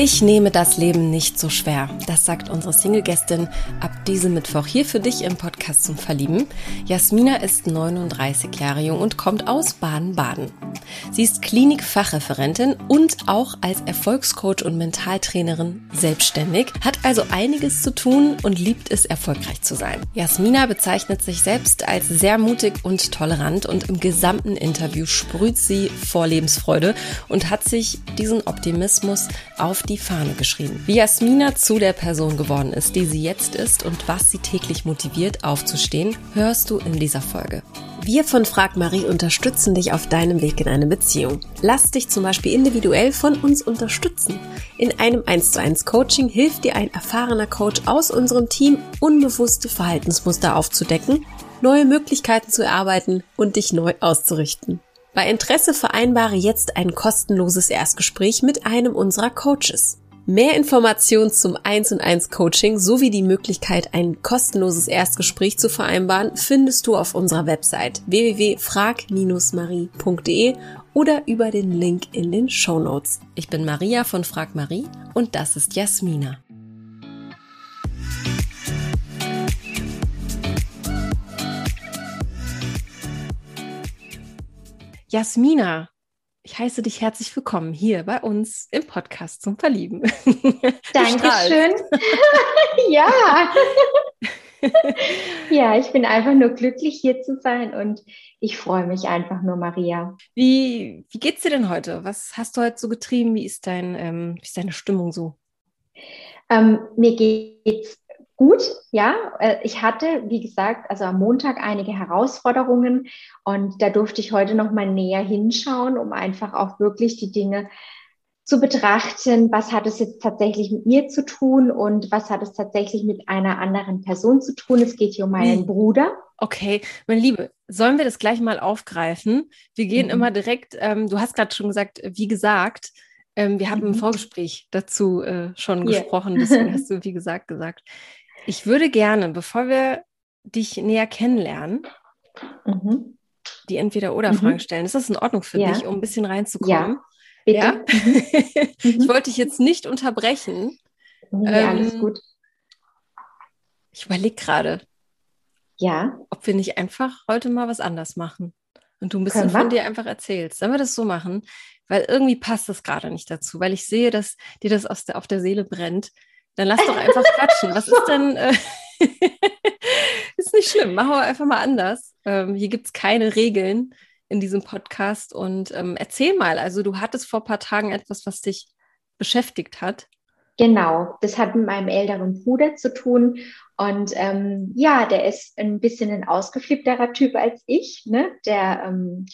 Ich nehme das Leben nicht so schwer. Das sagt unsere Single-Gästin ab diesem Mittwoch hier für dich im Podcast zum Verlieben. Jasmina ist 39 Jahre jung und kommt aus Baden-Baden. Sie ist Klinikfachreferentin und auch als Erfolgscoach und Mentaltrainerin selbstständig, hat also einiges zu tun und liebt es, erfolgreich zu sein. Jasmina bezeichnet sich selbst als sehr mutig und tolerant und im gesamten Interview sprüht sie vor Lebensfreude und hat sich diesen Optimismus auf die Fahne geschrieben. Wie Jasmina zu der Person geworden ist, die sie jetzt ist und was sie täglich motiviert aufzustehen, hörst du in dieser Folge. Wir von Frag Marie unterstützen dich auf deinem Weg in eine Beziehung. Lass dich zum Beispiel individuell von uns unterstützen. In einem 1 zu 1 Coaching hilft dir ein erfahrener Coach aus unserem Team, unbewusste Verhaltensmuster aufzudecken, neue Möglichkeiten zu erarbeiten und dich neu auszurichten. Bei Interesse vereinbare jetzt ein kostenloses Erstgespräch mit einem unserer Coaches. Mehr Informationen zum 1 und 1 Coaching sowie die Möglichkeit, ein kostenloses Erstgespräch zu vereinbaren, findest du auf unserer Website www.frag-marie.de oder über den Link in den Show Notes. Ich bin Maria von Frag Marie und das ist Jasmina. Jasmina, ich heiße dich herzlich willkommen hier bei uns im Podcast zum Verlieben. Dankeschön. ja. ja, ich bin einfach nur glücklich, hier zu sein und ich freue mich einfach nur, Maria. Wie, wie geht's dir denn heute? Was hast du heute so getrieben? Wie ist, dein, ähm, wie ist deine Stimmung so? Ähm, mir geht's gut, ja. Äh, ich hatte, wie gesagt, also am Montag einige Herausforderungen und da durfte ich heute noch mal näher hinschauen, um einfach auch wirklich die Dinge zu betrachten, was hat es jetzt tatsächlich mit mir zu tun und was hat es tatsächlich mit einer anderen Person zu tun. Es geht hier um meinen hm. Bruder. Okay, meine Liebe, sollen wir das gleich mal aufgreifen? Wir gehen mhm. immer direkt, ähm, du hast gerade schon gesagt, wie gesagt, ähm, wir haben mhm. im Vorgespräch dazu äh, schon yeah. gesprochen, deswegen hast du, wie gesagt, gesagt. Ich würde gerne, bevor wir dich näher kennenlernen, mhm. die Entweder-Oder-Fragen mhm. stellen. Ist das in Ordnung für ja. dich, um ein bisschen reinzukommen? Ja, bitte. Ja? Mhm. ich wollte dich jetzt nicht unterbrechen. Ja, ähm, alles gut. Ich überlege gerade, ja. ob wir nicht einfach heute mal was anders machen und du ein bisschen von dir einfach erzählst. Sollen wir das so machen? Weil irgendwie passt das gerade nicht dazu, weil ich sehe, dass dir das der, auf der Seele brennt, dann lass doch einfach quatschen. Was ist denn? Äh, ist nicht schlimm. Machen wir einfach mal anders. Ähm, hier gibt es keine Regeln in diesem Podcast. Und ähm, erzähl mal, also du hattest vor ein paar Tagen etwas, was dich beschäftigt hat. Genau, das hat mit meinem älteren Bruder zu tun. Und ähm, ja, der ist ein bisschen ein ausgeflippterer Typ als ich. Ne? Der ähm,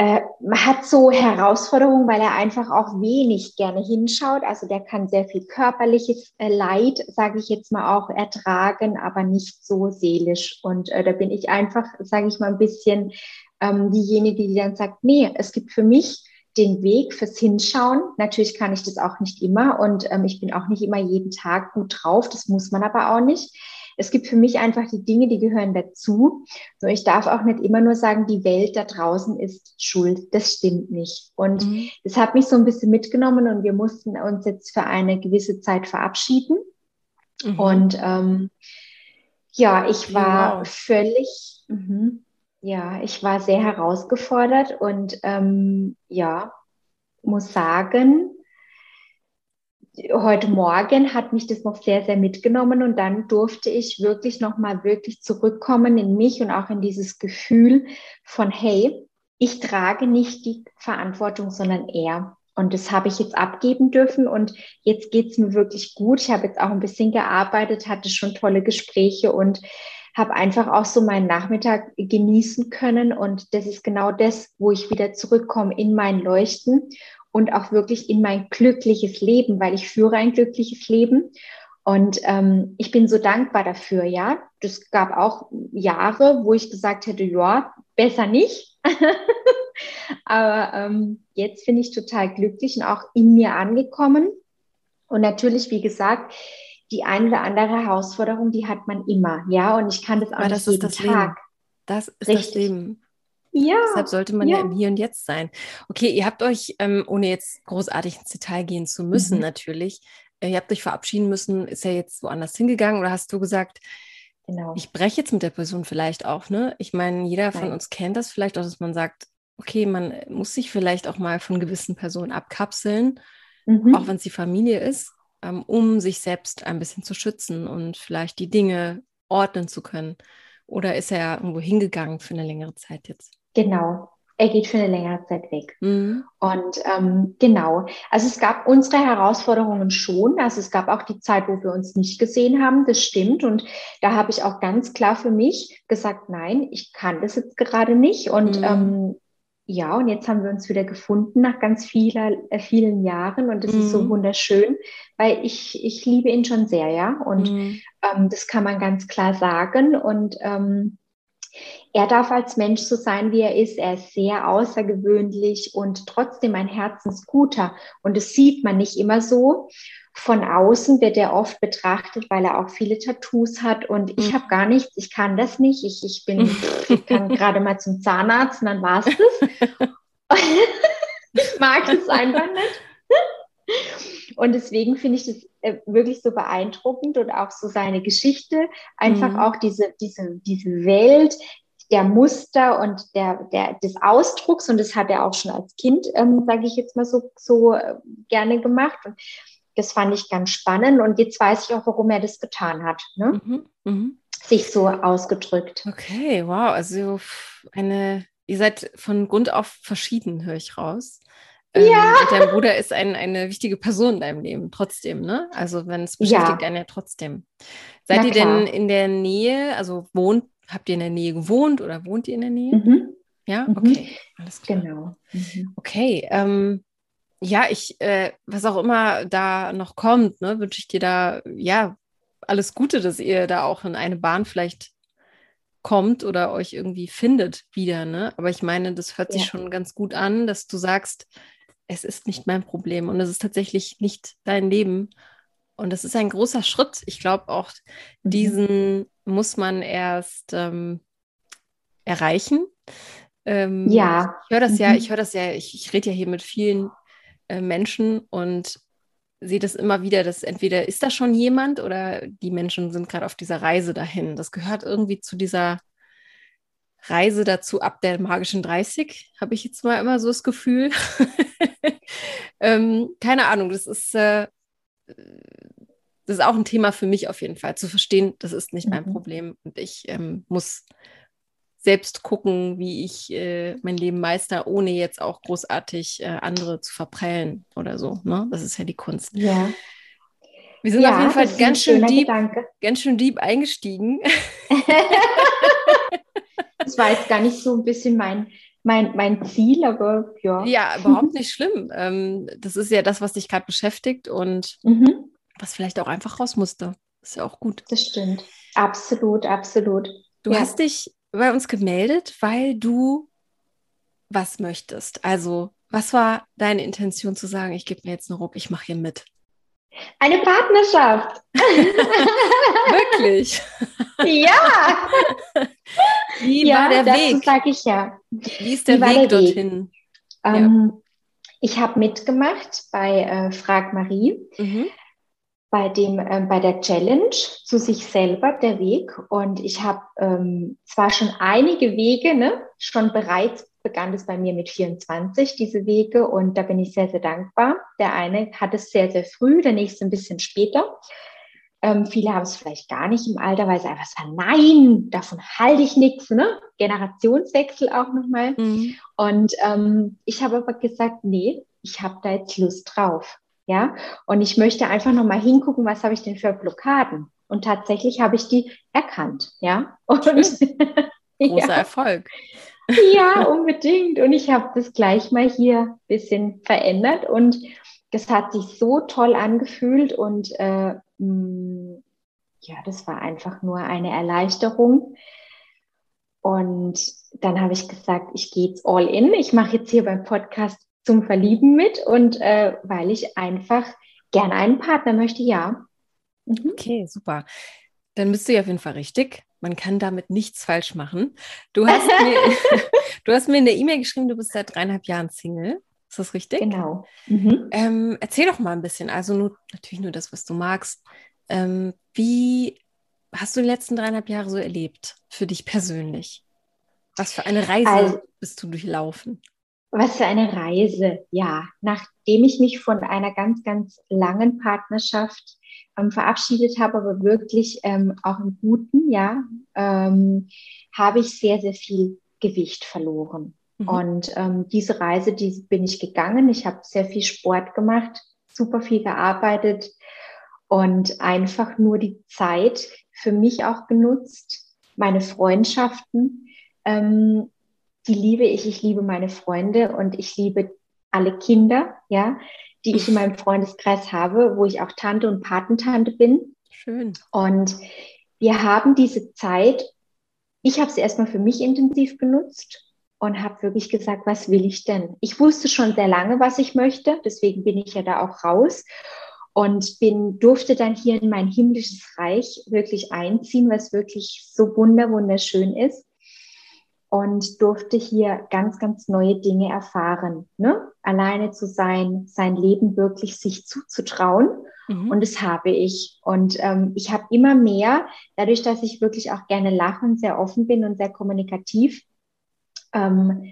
äh, hat so Herausforderungen, weil er einfach auch wenig gerne hinschaut. Also der kann sehr viel körperliches äh, Leid, sage ich jetzt mal auch, ertragen, aber nicht so seelisch. Und äh, da bin ich einfach, sage ich mal, ein bisschen ähm, diejenige, die dann sagt, nee, es gibt für mich den Weg fürs Hinschauen. Natürlich kann ich das auch nicht immer und ähm, ich bin auch nicht immer jeden Tag gut drauf. Das muss man aber auch nicht es gibt für mich einfach die Dinge, die gehören dazu. Nur ich darf auch nicht immer nur sagen, die Welt da draußen ist schuld. Das stimmt nicht. Und mhm. das hat mich so ein bisschen mitgenommen und wir mussten uns jetzt für eine gewisse Zeit verabschieden. Mhm. Und ähm, ja, ich war wow. völlig, mh, ja, ich war sehr herausgefordert und ähm, ja, muss sagen, heute Morgen hat mich das noch sehr, sehr mitgenommen und dann durfte ich wirklich nochmal wirklich zurückkommen in mich und auch in dieses Gefühl von, hey, ich trage nicht die Verantwortung, sondern er. Und das habe ich jetzt abgeben dürfen und jetzt geht es mir wirklich gut. Ich habe jetzt auch ein bisschen gearbeitet, hatte schon tolle Gespräche und habe einfach auch so meinen Nachmittag genießen können. Und das ist genau das, wo ich wieder zurückkomme in mein Leuchten und auch wirklich in mein glückliches Leben, weil ich führe ein glückliches Leben. Und ähm, ich bin so dankbar dafür, ja. Das gab auch Jahre, wo ich gesagt hätte, ja, besser nicht. Aber ähm, jetzt bin ich total glücklich und auch in mir angekommen. Und natürlich, wie gesagt, die eine oder andere Herausforderung, die hat man immer, ja. Und ich kann das auch Aber nicht das jeden Tag. Leben. Das ist Richtig. das Leben. Ja. Deshalb sollte man ja. ja. im Hier und Jetzt sein. Okay, ihr habt euch, ähm, ohne jetzt großartig ins Detail gehen zu müssen, mhm. natürlich, äh, ihr habt euch verabschieden müssen. Ist er jetzt woanders hingegangen oder hast du gesagt, genau. ich breche jetzt mit der Person vielleicht auch, ne? Ich meine, jeder von uns kennt das vielleicht auch, dass man sagt, okay, man muss sich vielleicht auch mal von gewissen Personen abkapseln, mhm. auch wenn es die Familie ist, ähm, um sich selbst ein bisschen zu schützen und vielleicht die Dinge ordnen zu können. Oder ist er irgendwo hingegangen für eine längere Zeit jetzt? Genau, er geht für eine längere Zeit weg. Mhm. Und ähm, genau, also es gab unsere Herausforderungen schon. Also es gab auch die Zeit, wo wir uns nicht gesehen haben, das stimmt. Und da habe ich auch ganz klar für mich gesagt, nein, ich kann das jetzt gerade nicht. Und mhm. ähm, ja, und jetzt haben wir uns wieder gefunden nach ganz vieler, äh, vielen Jahren und das mhm. ist so mhm. wunderschön, weil ich, ich liebe ihn schon sehr, ja. Und mhm. ähm, das kann man ganz klar sagen. Und ähm, er darf als Mensch so sein, wie er ist. Er ist sehr außergewöhnlich und trotzdem ein Herzensguter. Und das sieht man nicht immer so. Von außen wird er oft betrachtet, weil er auch viele Tattoos hat und ich mhm. habe gar nichts, ich kann das nicht. Ich, ich bin, ich kann gerade mal zum Zahnarzt und dann war es das. ich mag das einfach nicht. Und deswegen finde ich das äh, wirklich so beeindruckend und auch so seine Geschichte, einfach mhm. auch diese, diese, diese Welt, der Muster und der, der, des Ausdrucks und das hat er auch schon als Kind, ähm, sage ich jetzt mal so, so äh, gerne gemacht. Und das fand ich ganz spannend und jetzt weiß ich auch, warum er das getan hat. Ne? Mhm, mh. Sich so ausgedrückt. Okay, wow. Also eine, ihr seid von Grund auf verschieden, höre ich raus. Ähm, ja. Und dein Bruder ist ein, eine wichtige Person in deinem Leben, trotzdem, ne? Also wenn es beschäftigt ja. einen ja trotzdem. Seid Na ihr klar. denn in der Nähe, also wohnt, habt ihr in der Nähe gewohnt oder wohnt ihr in der Nähe? Mhm. Ja, mhm. okay, alles klar. Genau. Mhm. Okay, ähm, ja, ich, äh, was auch immer da noch kommt, ne, wünsche ich dir da, ja, alles Gute, dass ihr da auch in eine Bahn vielleicht kommt oder euch irgendwie findet wieder, ne? Aber ich meine, das hört sich schon ganz gut an, dass du sagst, es ist nicht mein Problem und es ist tatsächlich nicht dein Leben. Und das ist ein großer Schritt. Ich glaube auch, mhm. diesen muss man erst ähm, erreichen. Ähm, ja. Ich höre das ja, mhm. ich höre das ja, ich, ich rede ja hier mit vielen äh, Menschen und sehe das immer wieder, dass entweder ist da schon jemand oder die Menschen sind gerade auf dieser Reise dahin. Das gehört irgendwie zu dieser Reise dazu ab der magischen 30, habe ich jetzt mal immer so das Gefühl. ähm, keine Ahnung, das ist, äh, das ist auch ein Thema für mich auf jeden Fall, zu verstehen, das ist nicht mein mhm. Problem und ich ähm, muss selbst gucken, wie ich äh, mein Leben meister, ohne jetzt auch großartig äh, andere zu verprellen oder so. Ne? Das ist ja die Kunst. Ja. Wir sind ja, auf jeden Fall ganz schön, deep, ganz schön deep eingestiegen. das war jetzt gar nicht so ein bisschen mein, mein, mein Ziel, aber ja. Ja, überhaupt nicht schlimm. Ähm, das ist ja das, was dich gerade beschäftigt und mhm. was vielleicht auch einfach raus musste. Ist ja auch gut. Das stimmt. Absolut, absolut. Du ja. hast dich bei uns gemeldet, weil du was möchtest. Also, was war deine Intention zu sagen, ich gebe mir jetzt einen Ruck, ich mache hier mit? Eine Partnerschaft. Wirklich? ja. Wie ja, war der das Weg? sage ich ja. Wie ist der Wie Weg der dorthin? Ähm, ja. Ich habe mitgemacht bei äh, Frag Marie. Mhm bei dem äh, bei der Challenge zu sich selber der Weg und ich habe ähm, zwar schon einige Wege ne schon bereits begann es bei mir mit 24 diese Wege und da bin ich sehr sehr dankbar der eine hat es sehr sehr früh der nächste ein bisschen später ähm, viele haben es vielleicht gar nicht im Alter weil sie einfach sagen nein davon halte ich nichts ne Generationswechsel auch nochmal mhm. und ähm, ich habe aber gesagt nee ich habe da jetzt Lust drauf ja, und ich möchte einfach noch mal hingucken, was habe ich denn für Blockaden? Und tatsächlich habe ich die erkannt, ja. Und Großer ja. Erfolg. Ja, unbedingt. Und ich habe das gleich mal hier ein bisschen verändert und das hat sich so toll angefühlt und äh, mh, mm, ja, das war einfach nur eine Erleichterung. Und dann habe ich gesagt, ich gehe jetzt all in. Ich mache jetzt hier beim Podcast zum Verlieben mit und äh, weil ich einfach gerne einen Partner möchte, ja. Mhm. Okay, super. Dann bist du ja auf jeden Fall richtig. Man kann damit nichts falsch machen. Du hast mir, du hast mir in der E-Mail geschrieben, du bist seit dreieinhalb Jahren Single. Ist das richtig? Genau. Mhm. Ähm, erzähl doch mal ein bisschen, also nur, natürlich nur das, was du magst. Ähm, wie hast du die letzten dreieinhalb Jahre so erlebt für dich persönlich? Was für eine Reise also, bist du durchlaufen? Was für eine Reise, ja. Nachdem ich mich von einer ganz, ganz langen Partnerschaft ähm, verabschiedet habe, aber wirklich ähm, auch im Guten, ja, ähm, habe ich sehr, sehr viel Gewicht verloren. Mhm. Und ähm, diese Reise, die bin ich gegangen. Ich habe sehr viel Sport gemacht, super viel gearbeitet und einfach nur die Zeit für mich auch genutzt, meine Freundschaften, ähm, die liebe ich. Ich liebe meine Freunde und ich liebe alle Kinder, ja, die ich in meinem Freundeskreis habe, wo ich auch Tante und Patentante bin. Schön. Und wir haben diese Zeit, ich habe sie erstmal für mich intensiv genutzt und habe wirklich gesagt, was will ich denn? Ich wusste schon sehr lange, was ich möchte, deswegen bin ich ja da auch raus und bin durfte dann hier in mein himmlisches Reich wirklich einziehen, was wirklich so wunder wunderschön ist und durfte hier ganz, ganz neue Dinge erfahren. Ne? Alleine zu sein, sein Leben wirklich sich zuzutrauen. Mhm. Und das habe ich. Und ähm, ich habe immer mehr, dadurch, dass ich wirklich auch gerne lache und sehr offen bin und sehr kommunikativ, ähm,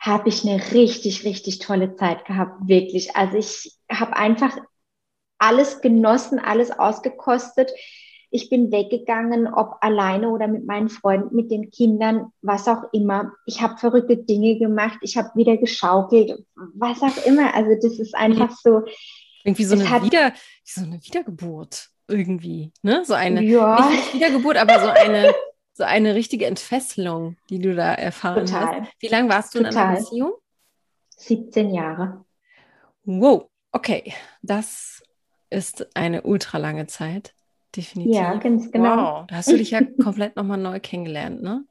habe ich eine richtig, richtig tolle Zeit gehabt, wirklich. Also ich habe einfach alles genossen, alles ausgekostet ich bin weggegangen, ob alleine oder mit meinen Freunden, mit den Kindern, was auch immer. Ich habe verrückte Dinge gemacht, ich habe wieder geschaukelt, was auch immer. Also das ist einfach so. Irgendwie so, eine, hat, Wieder, so eine Wiedergeburt irgendwie, ne? So eine, ja. nicht Wiedergeburt, aber so eine, so eine richtige Entfesselung, die du da erfahren Total. hast. Wie lange warst du Total. in einer Beziehung? 17 Jahre. Wow, okay. Das ist eine ultra lange Zeit. Definitiv. Ja, ganz genau. Wow, da hast du dich ja komplett nochmal neu kennengelernt, ne?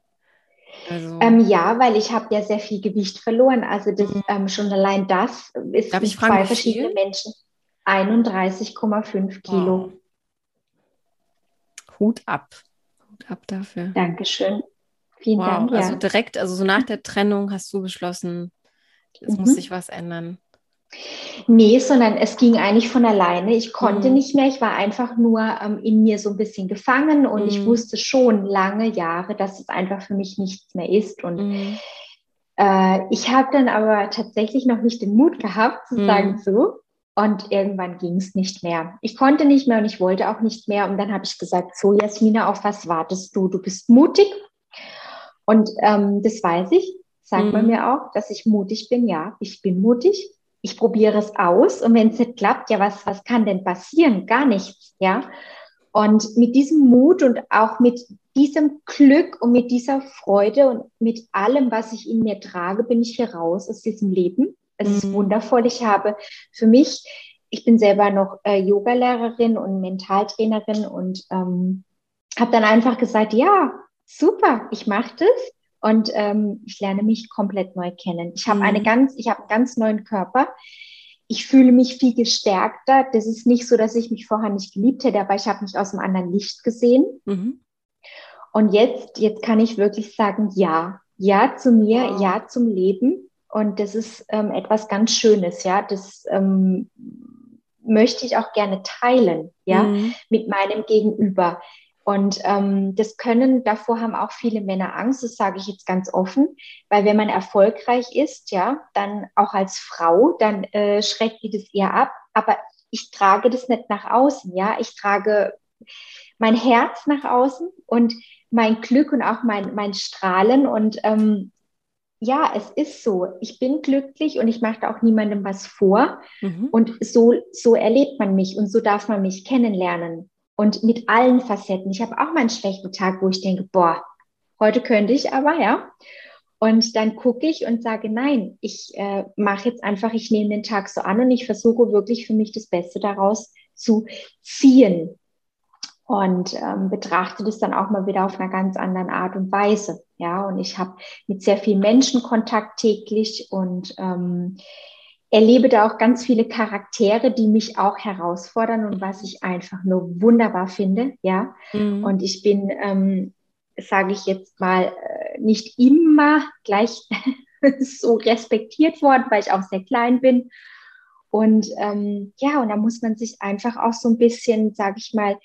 Also, ähm, ja, weil ich habe ja sehr viel Gewicht verloren. Also das, mhm. ähm, schon allein das ist Darf ich fragen, zwei verschiedene Menschen. 31,5 Kilo. Wow. Hut ab. Hut ab dafür. Dankeschön. Vielen wow. Dank. Ja. Also direkt, also so nach der Trennung hast du beschlossen, es mhm. muss sich was ändern. Nee, sondern es ging eigentlich von alleine. Ich konnte mhm. nicht mehr. Ich war einfach nur ähm, in mir so ein bisschen gefangen und mhm. ich wusste schon lange Jahre, dass es einfach für mich nichts mehr ist. Und mhm. äh, ich habe dann aber tatsächlich noch nicht den Mut gehabt zu sagen mhm. so. Und irgendwann ging es nicht mehr. Ich konnte nicht mehr und ich wollte auch nicht mehr. Und dann habe ich gesagt, so Jasmina, auf was wartest du? Du bist mutig. Und ähm, das weiß ich. Sagt man mhm. mir auch, dass ich mutig bin. Ja, ich bin mutig ich probiere es aus und wenn es nicht klappt, ja, was, was kann denn passieren? Gar nichts, ja. Und mit diesem Mut und auch mit diesem Glück und mit dieser Freude und mit allem, was ich in mir trage, bin ich hier raus aus diesem Leben. Es mhm. ist wundervoll. Ich habe für mich, ich bin selber noch äh, Yogalehrerin und Mentaltrainerin und ähm, habe dann einfach gesagt, ja, super, ich mache das und ähm, ich lerne mich komplett neu kennen. Ich habe mhm. eine ganz, ich habe einen ganz neuen Körper. Ich fühle mich viel gestärkter. Das ist nicht so, dass ich mich vorher nicht geliebt hätte, aber ich habe mich aus einem anderen Licht gesehen. Mhm. Und jetzt, jetzt kann ich wirklich sagen, ja, ja zu mir, wow. ja zum Leben. Und das ist ähm, etwas ganz Schönes, ja. Das ähm, möchte ich auch gerne teilen, ja, mhm. mit meinem Gegenüber. Und ähm, das können, davor haben auch viele Männer Angst, das sage ich jetzt ganz offen, weil wenn man erfolgreich ist, ja, dann auch als Frau, dann äh, schreckt die das eher ab. Aber ich trage das nicht nach außen, ja, ich trage mein Herz nach außen und mein Glück und auch mein, mein Strahlen und ähm, ja, es ist so. Ich bin glücklich und ich mache auch niemandem was vor. Mhm. Und so, so erlebt man mich und so darf man mich kennenlernen und mit allen Facetten. Ich habe auch mal einen schlechten Tag, wo ich denke, boah, heute könnte ich aber, ja. Und dann gucke ich und sage, nein, ich äh, mache jetzt einfach, ich nehme den Tag so an und ich versuche wirklich für mich das Beste daraus zu ziehen. Und ähm, betrachte das dann auch mal wieder auf einer ganz anderen Art und Weise. Ja, und ich habe mit sehr vielen Menschen Kontakt täglich und ähm, erlebe da auch ganz viele Charaktere, die mich auch herausfordern und was ich einfach nur wunderbar finde, ja. Mhm. Und ich bin ähm, sage ich jetzt mal, äh, nicht immer gleich so respektiert worden, weil ich auch sehr klein bin. Und ähm, ja, und da muss man sich einfach auch so ein bisschen, sage ich mal,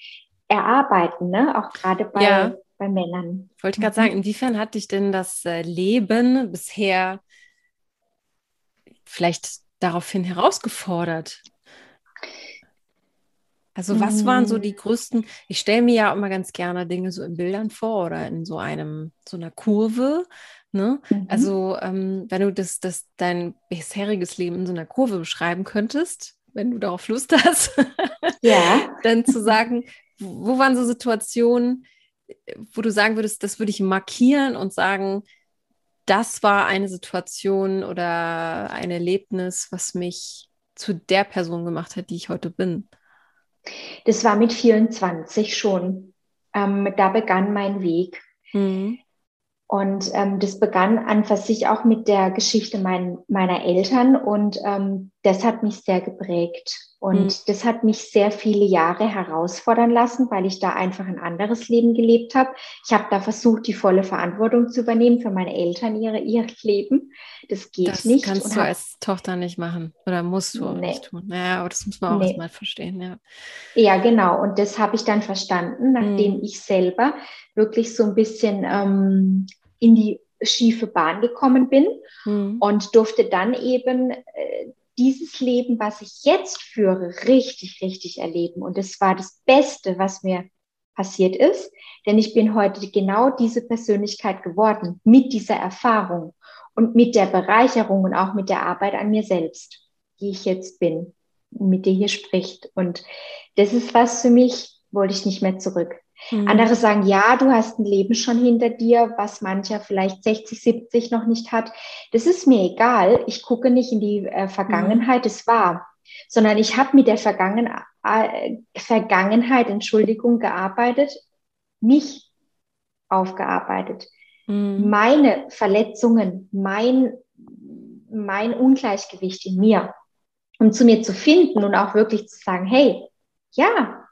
erarbeiten, ne? auch gerade bei, ja. bei Männern. Wollte ich gerade sagen, mhm. inwiefern hat dich denn das äh, Leben bisher vielleicht daraufhin herausgefordert? Also was waren so die mm. größten, ich stelle mir ja immer ganz gerne Dinge so in Bildern vor oder in so einem, so einer Kurve. Ne? Mhm. Also ähm, wenn du das, das, dein bisheriges Leben in so einer Kurve beschreiben könntest, wenn du darauf Lust hast, ja. dann zu sagen, wo waren so Situationen, wo du sagen würdest, das würde ich markieren und sagen, das war eine Situation oder ein Erlebnis, was mich zu der Person gemacht hat, die ich heute bin. Das war mit 24 schon. Ähm, da begann mein Weg. Mhm. Und ähm, das begann an für sich auch mit der Geschichte mein, meiner Eltern und ähm, das hat mich sehr geprägt. Und mhm. das hat mich sehr viele Jahre herausfordern lassen, weil ich da einfach ein anderes Leben gelebt habe. Ich habe da versucht, die volle Verantwortung zu übernehmen für meine Eltern, ihre, ihr Leben. Das geht das nicht. Das kannst du hab, als Tochter nicht machen oder musst du nee. nicht tun. Naja, aber das muss man auch nee. erstmal verstehen. Ja. ja, genau. Und das habe ich dann verstanden, nachdem mhm. ich selber wirklich so ein bisschen ähm, in die schiefe Bahn gekommen bin mhm. und durfte dann eben äh, dieses Leben, was ich jetzt führe, richtig, richtig erleben. Und es war das Beste, was mir passiert ist, denn ich bin heute genau diese Persönlichkeit geworden mit dieser Erfahrung und mit der Bereicherung und auch mit der Arbeit an mir selbst, die ich jetzt bin, mit dir hier spricht. Und das ist was für mich, wollte ich nicht mehr zurück. Mhm. Andere sagen, ja, du hast ein Leben schon hinter dir, was mancher vielleicht 60, 70 noch nicht hat. Das ist mir egal. Ich gucke nicht in die äh, Vergangenheit, mhm. es war, sondern ich habe mit der Vergangen äh, Vergangenheit, Entschuldigung, gearbeitet, mich aufgearbeitet. Mhm. Meine Verletzungen, mein, mein Ungleichgewicht in mir, um zu mir zu finden und auch wirklich zu sagen, hey, ja,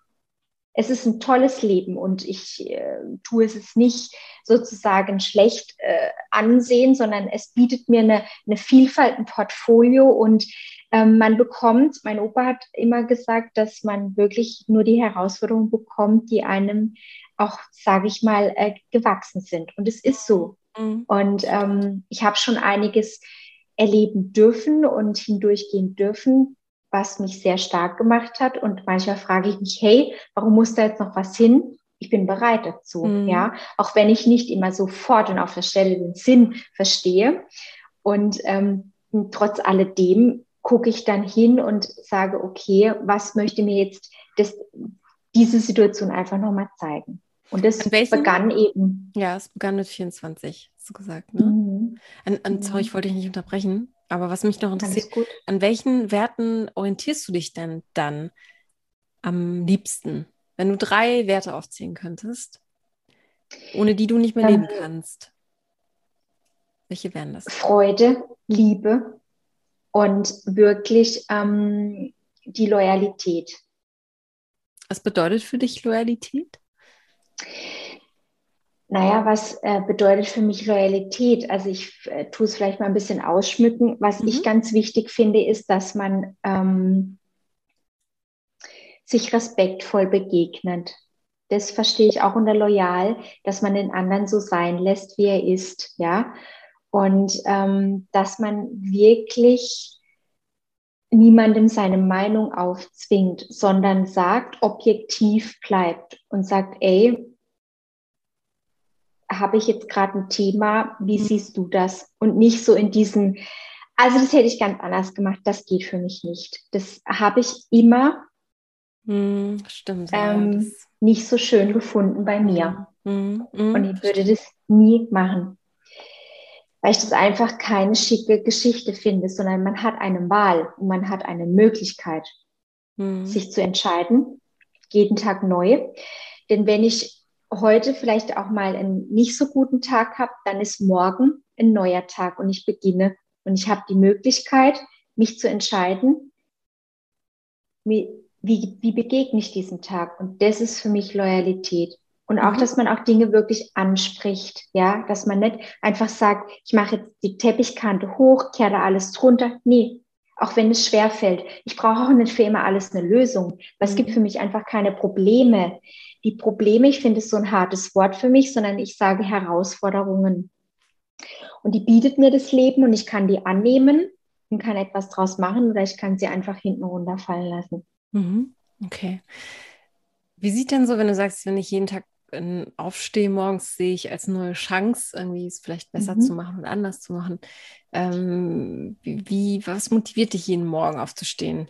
es ist ein tolles Leben und ich äh, tue es nicht sozusagen schlecht äh, ansehen, sondern es bietet mir eine, eine Vielfalt, ein Portfolio und ähm, man bekommt, mein Opa hat immer gesagt, dass man wirklich nur die Herausforderungen bekommt, die einem auch, sage ich mal, äh, gewachsen sind. Und es ist so. Mhm. Und ähm, ich habe schon einiges erleben dürfen und hindurchgehen dürfen, was mich sehr stark gemacht hat. Und manchmal frage ich mich, hey, warum muss da jetzt noch was hin? Ich bin bereit dazu, mhm. ja. Auch wenn ich nicht immer sofort und auf der Stelle den Sinn verstehe. Und ähm, trotz alledem gucke ich dann hin und sage, okay, was möchte mir jetzt das, diese Situation einfach nochmal zeigen? Und das begann eben. Ja, es begann mit 24, hast du gesagt. Ne? Mhm. An, an, sorry, ich wollte dich nicht unterbrechen. Aber was mich noch interessiert, an welchen Werten orientierst du dich denn dann am liebsten? Wenn du drei Werte aufzählen könntest, ohne die du nicht mehr leben kannst. Welche wären das? Freude, Liebe und wirklich ähm, die Loyalität. Was bedeutet für dich Loyalität? Naja, was äh, bedeutet für mich Loyalität? Also ich äh, tue es vielleicht mal ein bisschen ausschmücken. Was mhm. ich ganz wichtig finde, ist, dass man ähm, sich respektvoll begegnet. Das verstehe ich auch unter loyal, dass man den anderen so sein lässt, wie er ist, ja. Und ähm, dass man wirklich niemandem seine Meinung aufzwingt, sondern sagt, objektiv bleibt und sagt, ey, habe ich jetzt gerade ein Thema, wie mhm. siehst du das? Und nicht so in diesen, also das hätte ich ganz anders gemacht, das geht für mich nicht. Das habe ich immer mhm, stimmt, ähm, ja, nicht so schön gefunden bei mir. Mhm, mhm, und ich würde das nie machen. Weil ich das einfach keine schicke Geschichte finde, sondern man hat eine Wahl und man hat eine Möglichkeit, mhm. sich zu entscheiden, jeden Tag neu. Denn wenn ich heute vielleicht auch mal einen nicht so guten Tag habe, dann ist morgen ein neuer Tag und ich beginne und ich habe die Möglichkeit, mich zu entscheiden, wie, wie, wie begegne ich diesen Tag. Und das ist für mich Loyalität. Und Und auch, mhm. dass man auch Dinge wirklich anspricht, ja, dass man nicht einfach sagt, ich mache jetzt die Teppichkante hoch, kehre alles drunter. Nee, auch wenn es schwer fällt. Ich brauche auch nicht für immer alles eine Lösung, weil es gibt mhm. für mich einfach keine Probleme. Die Probleme, ich finde es so ein hartes Wort für mich, sondern ich sage Herausforderungen. Und die bietet mir das Leben und ich kann die annehmen und kann etwas draus machen oder ich kann sie einfach hinten runterfallen lassen. Mhm. Okay. Wie sieht denn so, wenn du sagst, wenn ich jeden Tag aufstehe morgens, sehe ich als neue Chance, irgendwie es vielleicht besser mhm. zu machen und anders zu machen. Ähm, wie, was motiviert dich jeden Morgen aufzustehen?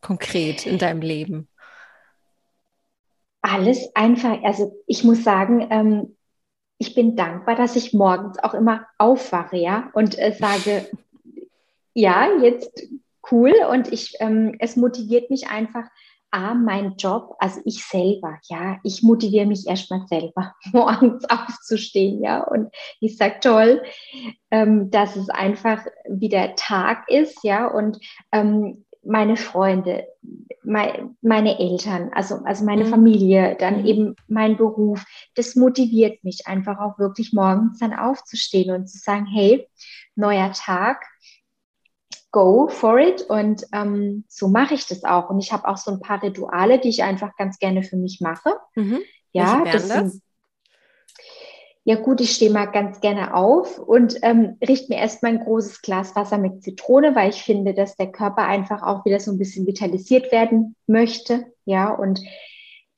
Konkret in deinem Leben? Alles einfach. Also ich muss sagen, ähm, ich bin dankbar, dass ich morgens auch immer aufwache, ja, und äh, sage, ja, jetzt cool. Und ich, ähm, es motiviert mich einfach, A, mein Job, also ich selber, ja, ich motiviere mich erstmal selber, morgens aufzustehen, ja, und ich sage toll, ähm, dass es einfach wieder Tag ist, ja, und ähm, meine Freunde, mein, meine Eltern, also, also meine mhm. Familie, dann mhm. eben mein Beruf, das motiviert mich einfach auch wirklich morgens dann aufzustehen und zu sagen, hey, neuer Tag, go for it. Und ähm, so mache ich das auch. Und ich habe auch so ein paar Rituale, die ich einfach ganz gerne für mich mache. Mhm. Ja, das, das? Sind, ja gut, ich stehe mal ganz gerne auf und ähm, richte mir erstmal ein großes Glas Wasser mit Zitrone, weil ich finde, dass der Körper einfach auch wieder so ein bisschen vitalisiert werden möchte. Ja, und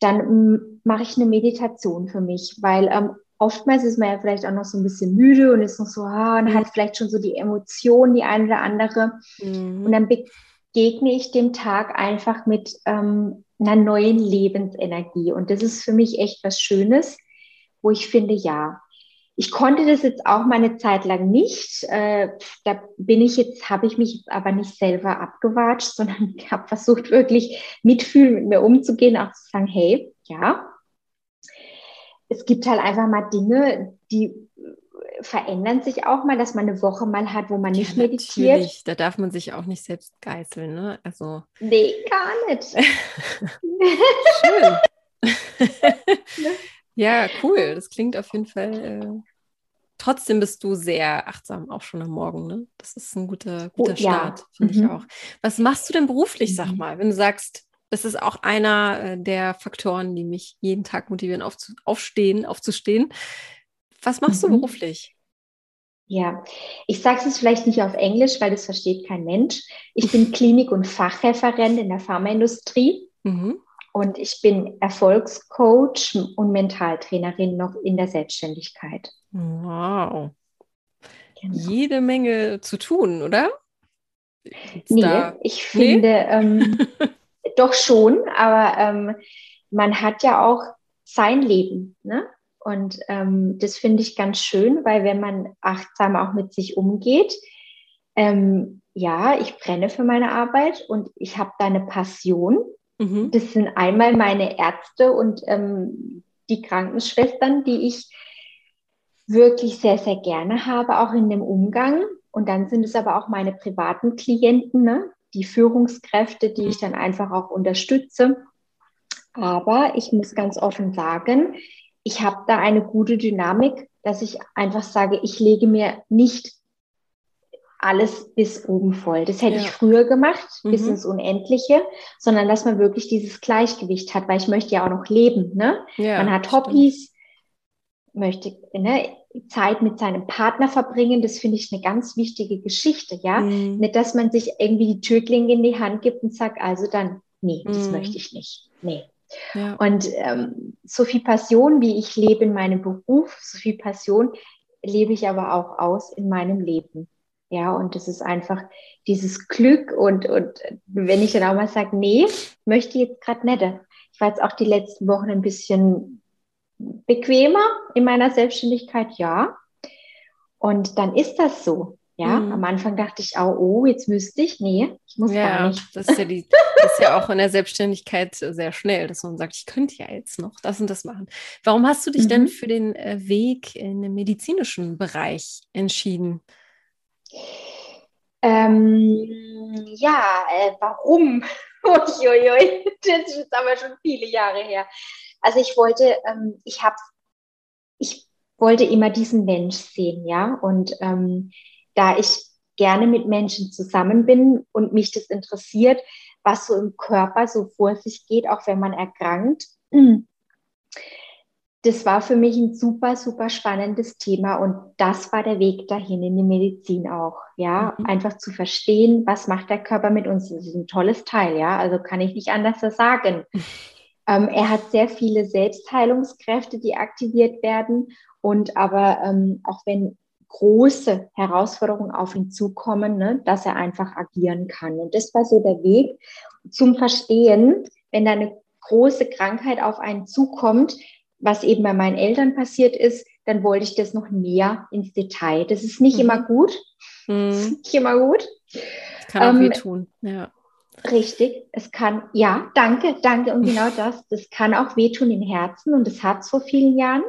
dann mache ich eine Meditation für mich, weil ähm, oftmals ist man ja vielleicht auch noch so ein bisschen müde und ist noch so, ah, und mhm. hat vielleicht schon so die Emotionen, die eine oder andere. Mhm. Und dann begegne ich dem Tag einfach mit ähm, einer neuen Lebensenergie. Und das ist für mich echt was Schönes, wo ich finde, ja, ich konnte das jetzt auch meine Zeit lang nicht. Äh, da bin ich jetzt, habe ich mich jetzt aber nicht selber abgewatscht, sondern habe versucht, wirklich mitfühlen, mit mir umzugehen, auch zu sagen, hey, ja, es gibt halt einfach mal Dinge, die verändern sich auch mal, dass man eine Woche mal hat, wo man nicht ja, meditiert. Natürlich. Da darf man sich auch nicht selbst geißeln, ne? Also. Nee, gar nicht. Schön. ja, cool. Das klingt auf jeden Fall. Äh, trotzdem bist du sehr achtsam, auch schon am Morgen, ne? Das ist ein guter, guter oh, Start, ja. finde mhm. ich auch. Was machst du denn beruflich, sag mhm. mal, wenn du sagst, das ist auch einer äh, der Faktoren, die mich jeden Tag motivieren, aufzu aufstehen, aufzustehen. Was machst mhm. du beruflich? Ja, ich sage es vielleicht nicht auf Englisch, weil das versteht kein Mensch. Ich bin Klinik- und Fachreferent in der Pharmaindustrie mhm. und ich bin Erfolgscoach und Mentaltrainerin noch in der Selbstständigkeit. Wow. Genau. Jede Menge zu tun, oder? Gibt's nee, ich finde, nee? Ähm, doch schon, aber ähm, man hat ja auch sein Leben. Ne? Und ähm, das finde ich ganz schön, weil wenn man achtsam auch mit sich umgeht, ähm, ja, ich brenne für meine Arbeit und ich habe da eine Passion. Mhm. Das sind einmal meine Ärzte und ähm, die Krankenschwestern, die ich wirklich sehr, sehr gerne habe, auch in dem Umgang. Und dann sind es aber auch meine privaten Klienten, ne? Die Führungskräfte, die ich dann einfach auch unterstütze. Aber ich muss ganz offen sagen, ich habe da eine gute Dynamik, dass ich einfach sage, ich lege mir nicht alles bis oben voll. Das hätte ja. ich früher gemacht, mhm. bis ins Unendliche, sondern dass man wirklich dieses Gleichgewicht hat, weil ich möchte ja auch noch leben. Ne? Ja, man hat Hobbys, möchte ne, Zeit mit seinem Partner verbringen, das finde ich eine ganz wichtige Geschichte, ja. Mhm. Nicht, dass man sich irgendwie die Türklinge in die Hand gibt und sagt, also dann, nee, das mhm. möchte ich nicht. Nee. Ja. Und ähm, so viel Passion, wie ich lebe in meinem Beruf, so viel Passion lebe ich aber auch aus in meinem Leben. Ja, und das ist einfach dieses Glück und, und wenn ich dann auch mal sage, nee, möchte ich jetzt gerade nicht. Ich war jetzt auch die letzten Wochen ein bisschen bequemer in meiner Selbstständigkeit, ja. Und dann ist das so. Ja, mhm. am Anfang dachte ich auch, oh, jetzt müsste ich. Nee, ich muss ja, gar nicht. Das ist, ja die, das ist ja auch in der Selbstständigkeit sehr schnell, dass man sagt, ich könnte ja jetzt noch das und das machen. Warum hast du dich mhm. denn für den äh, Weg in den medizinischen Bereich entschieden? Ähm, ja, äh, warum? Uiuiui, das ist aber schon viele Jahre her. Also ich wollte, ähm, ich habe, ich wollte immer diesen Mensch sehen, ja. Und ähm, da ich gerne mit Menschen zusammen bin und mich das interessiert, was so im Körper so vor sich geht, auch wenn man erkrankt. Das war für mich ein super, super spannendes Thema und das war der Weg dahin in die Medizin auch. Ja, mhm. einfach zu verstehen, was macht der Körper mit uns. Das ist ein tolles Teil, ja. Also kann ich nicht anders sagen. ähm, er hat sehr viele Selbstheilungskräfte, die aktiviert werden und aber ähm, auch wenn große Herausforderungen auf ihn zukommen, ne, dass er einfach agieren kann. Und das war so der Weg zum Verstehen, wenn da eine große Krankheit auf einen zukommt, was eben bei meinen Eltern passiert ist, dann wollte ich das noch mehr ins Detail. Das ist nicht mhm. immer gut. Mhm. Das ist nicht immer gut. Das kann auch ähm, wehtun, ja. Richtig, es kann, ja, danke, danke. Und genau das, das kann auch wehtun im Herzen und das hat es vor vielen Jahren.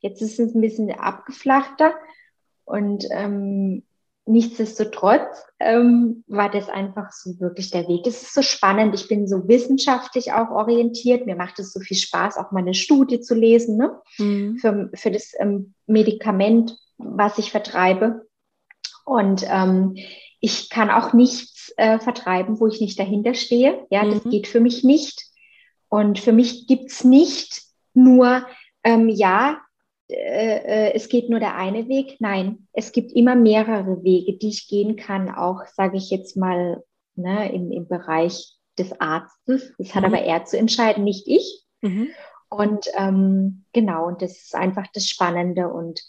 Jetzt ist es ein bisschen abgeflachter, und ähm, nichtsdestotrotz ähm, war das einfach so wirklich der Weg. Es ist so spannend. Ich bin so wissenschaftlich auch orientiert. Mir macht es so viel Spaß, auch mal eine Studie zu lesen ne? Mhm. für, für das ähm, Medikament, was ich vertreibe. Und ähm, ich kann auch nichts äh, vertreiben, wo ich nicht dahinter stehe. Ja, mhm. das geht für mich nicht. Und für mich gibt's nicht nur, ähm, ja, äh, äh, es geht nur der eine Weg. Nein, es gibt immer mehrere Wege, die ich gehen kann, auch, sage ich jetzt mal, ne, im, im Bereich des Arztes. Das hat mhm. aber er zu entscheiden, nicht ich. Mhm. Und ähm, genau, und das ist einfach das Spannende und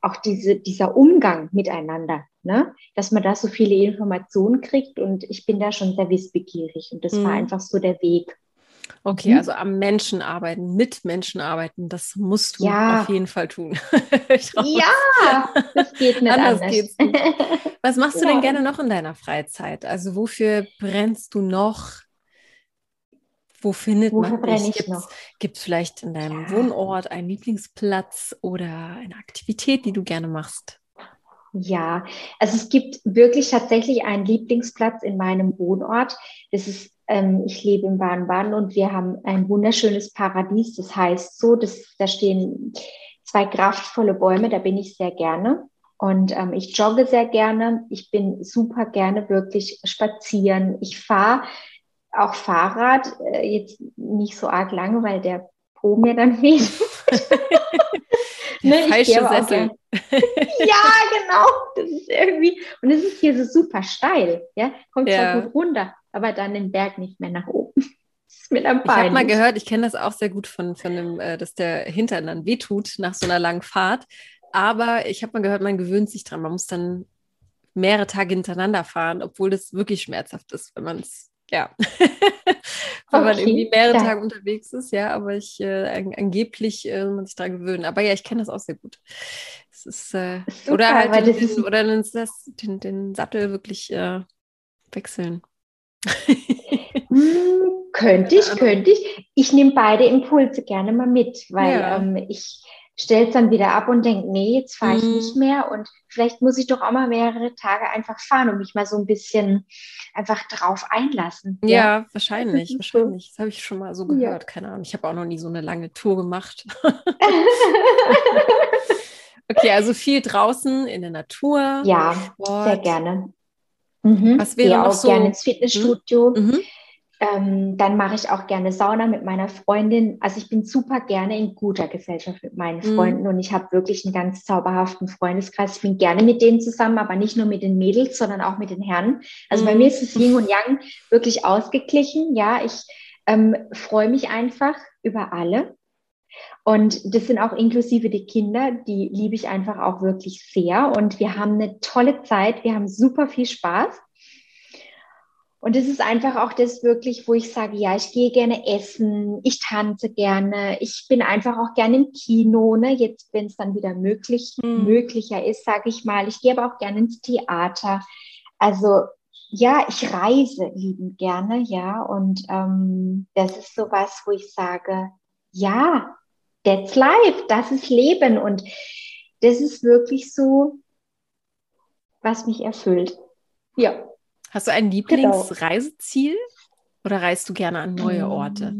auch diese, dieser Umgang miteinander, ne? dass man da so viele Informationen kriegt und ich bin da schon sehr wissbegierig und das mhm. war einfach so der Weg. Okay, mhm. also am Menschen arbeiten, mit Menschen arbeiten, das musst du ja. auf jeden Fall tun. ja, das geht nicht anders. anders. Geht's nicht. Was machst ja. du denn gerne noch in deiner Freizeit? Also wofür brennst du noch? Wo findet Wofür man dich? Gibt es vielleicht in deinem ja. Wohnort einen Lieblingsplatz oder eine Aktivität, die du gerne machst? Ja, also es gibt wirklich tatsächlich einen Lieblingsplatz in meinem Wohnort. Das ist ähm, ich lebe in Baden-Baden und wir haben ein wunderschönes Paradies. Das heißt so, dass, da stehen zwei kraftvolle Bäume, da bin ich sehr gerne. Und ähm, ich jogge sehr gerne. Ich bin super gerne wirklich spazieren. Ich fahre auch Fahrrad, äh, jetzt nicht so arg lange, weil der Po mir dann weht. ne, falsche Sessel. ja, genau. Das ist irgendwie, und es ist hier so super steil. Ja, kommt ja. zwar gut runter, aber dann den Berg nicht mehr nach oben. ich habe mal gehört, ich kenne das auch sehr gut von, von dem, äh, dass der Hintern dann wehtut nach so einer langen Fahrt. Aber ich habe mal gehört, man gewöhnt sich dran. Man muss dann mehrere Tage hintereinander fahren, obwohl das wirklich schmerzhaft ist, wenn man es, ja, wenn okay, man irgendwie mehrere ja. Tage unterwegs ist, ja, aber ich äh, an, angeblich äh, man sich daran gewöhnen. Aber ja, ich kenne das auch sehr gut. Es ist, äh, Super, oder halt den, den, oder den, den, Sattel wirklich äh, wechseln hm, könnte ich, könnte ich. Ich nehme beide Impulse gerne mal mit, weil ja. ähm, ich stelle es dann wieder ab und denke, nee, jetzt fahre ich mhm. nicht mehr und vielleicht muss ich doch auch mal mehrere Tage einfach fahren und mich mal so ein bisschen einfach drauf einlassen. Ja, ja wahrscheinlich, wahrscheinlich. Das habe ich schon mal so gehört, ja. keine Ahnung. Ich habe auch noch nie so eine lange Tour gemacht. okay, also viel draußen in der Natur. Ja, Sport. sehr gerne. Mhm. Was wäre Gehe auch so? gerne ins Fitnessstudio. Mhm. Mhm. Ähm, dann mache ich auch gerne Sauna mit meiner Freundin. Also ich bin super gerne in guter Gesellschaft mit meinen mhm. Freunden und ich habe wirklich einen ganz zauberhaften Freundeskreis. Ich bin gerne mit denen zusammen, aber nicht nur mit den Mädels, sondern auch mit den Herren. Also bei mhm. mir ist es Yin und Yang wirklich ausgeglichen. Ja, ich ähm, freue mich einfach über alle. Und das sind auch inklusive die Kinder, die liebe ich einfach auch wirklich sehr. Und wir haben eine tolle Zeit, wir haben super viel Spaß. Und es ist einfach auch das wirklich, wo ich sage, ja, ich gehe gerne essen, ich tanze gerne, ich bin einfach auch gerne im Kino, ne? jetzt wenn es dann wieder möglich, mhm. möglicher ist, sage ich mal. Ich gehe aber auch gerne ins Theater. Also ja, ich reise liebend gerne, ja. Und ähm, das ist so was, wo ich sage, ja, that's life, das ist Leben. Und das ist wirklich so, was mich erfüllt. Ja. Hast du ein Lieblingsreiseziel genau. oder reist du gerne an neue Orte?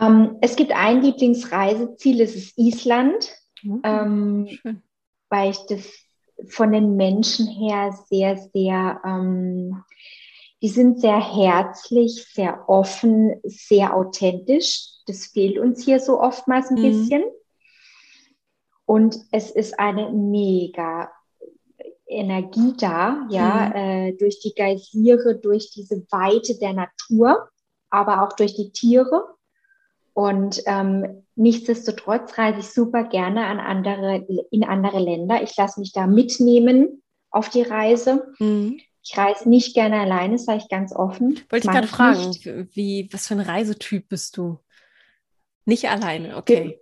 Ähm, es gibt ein Lieblingsreiseziel, das ist Island, Mhm. ähm, weil ich das von den Menschen her sehr, sehr, ähm, die sind sehr herzlich, sehr offen, sehr authentisch. Das fehlt uns hier so oftmals ein Mhm. bisschen. Und es ist eine mega Energie da, ja, Mhm. äh, durch die Geysire, durch diese Weite der Natur, aber auch durch die Tiere. Und ähm, nichtsdestotrotz reise ich super gerne an andere, in andere Länder. Ich lasse mich da mitnehmen auf die Reise. Mhm. Ich reise nicht gerne alleine, sage ich ganz offen. Wollte ich gerade fragen, nicht. wie, was für ein Reisetyp bist du? Nicht alleine, okay.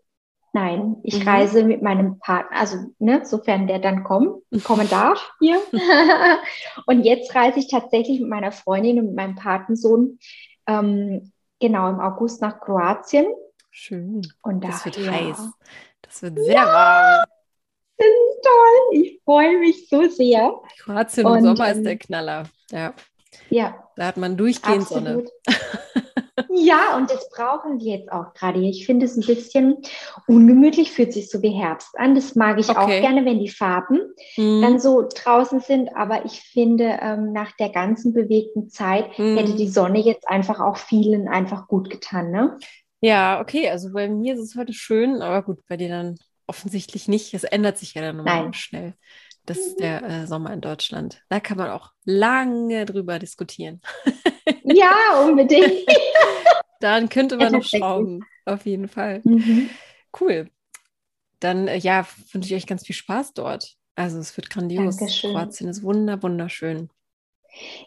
Nein, ich Mhm. reise mit meinem Partner, also ne, sofern der dann kommen, kommen darf hier. und jetzt reise ich tatsächlich mit meiner Freundin und meinem Patensohn ähm, genau im August nach Kroatien. Schön. Und Das wird daher- heiß. Das wird sehr warm. Das ist toll. Ich freue mich so sehr. Kroatien im Und, Sommer ist ähm, der Knaller. Ja, Ja, da hat man durchgehend Sonne. Ja, und das brauchen wir jetzt auch gerade. hier. Ich finde es ein bisschen ungemütlich, fühlt sich so wie Herbst an. Das mag ich auch Okay. gerne, wenn die Farben Mhm. dann so draußen sind. Aber ich finde, ähm, nach der ganzen bewegten Zeit Mhm. hätte die Sonne jetzt einfach auch vielen einfach gut getan. Ne? Ja, okay, also bei mir ist es heute schön, aber gut, bei dir dann offensichtlich nicht. Es ändert sich ja dann immer Nein. schnell. Das ist der äh, Sommer in Deutschland. Da kann man auch lange drüber diskutieren. Ja, unbedingt. Daran könnte man noch schrauben, auf jeden Fall. Mhm. Cool. Dann, äh, ja, wünsche ich euch ganz viel Spaß dort. Also es wird grandios. Dankeschön. Kroatien ist wunder, wunderschön.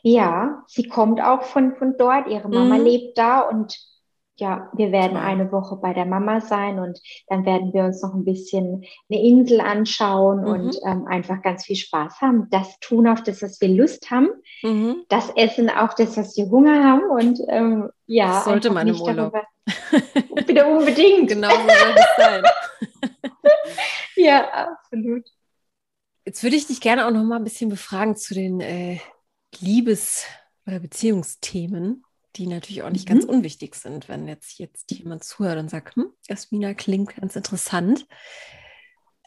Ja, sie kommt auch von, von dort. Ihre Mama Mhm. lebt da und ja, wir werden eine Woche bei der Mama sein und dann werden wir uns noch ein bisschen eine Insel anschauen Mhm. und ähm, einfach ganz viel Spaß haben. Das tun auf das, was wir Lust haben. Mhm. Das essen auch das, was wir Hunger haben und ähm, ja, Das sollte man im Urlaub. darüber- Bitte unbedingt. Genau so soll es sein. Ja, absolut. Jetzt würde ich dich gerne auch noch mal ein bisschen befragen zu den äh, Liebes- oder Beziehungsthemen, die natürlich auch nicht Mhm. ganz unwichtig sind, wenn jetzt, jetzt jemand zuhört und sagt, hm, Jasmina klingt ganz interessant.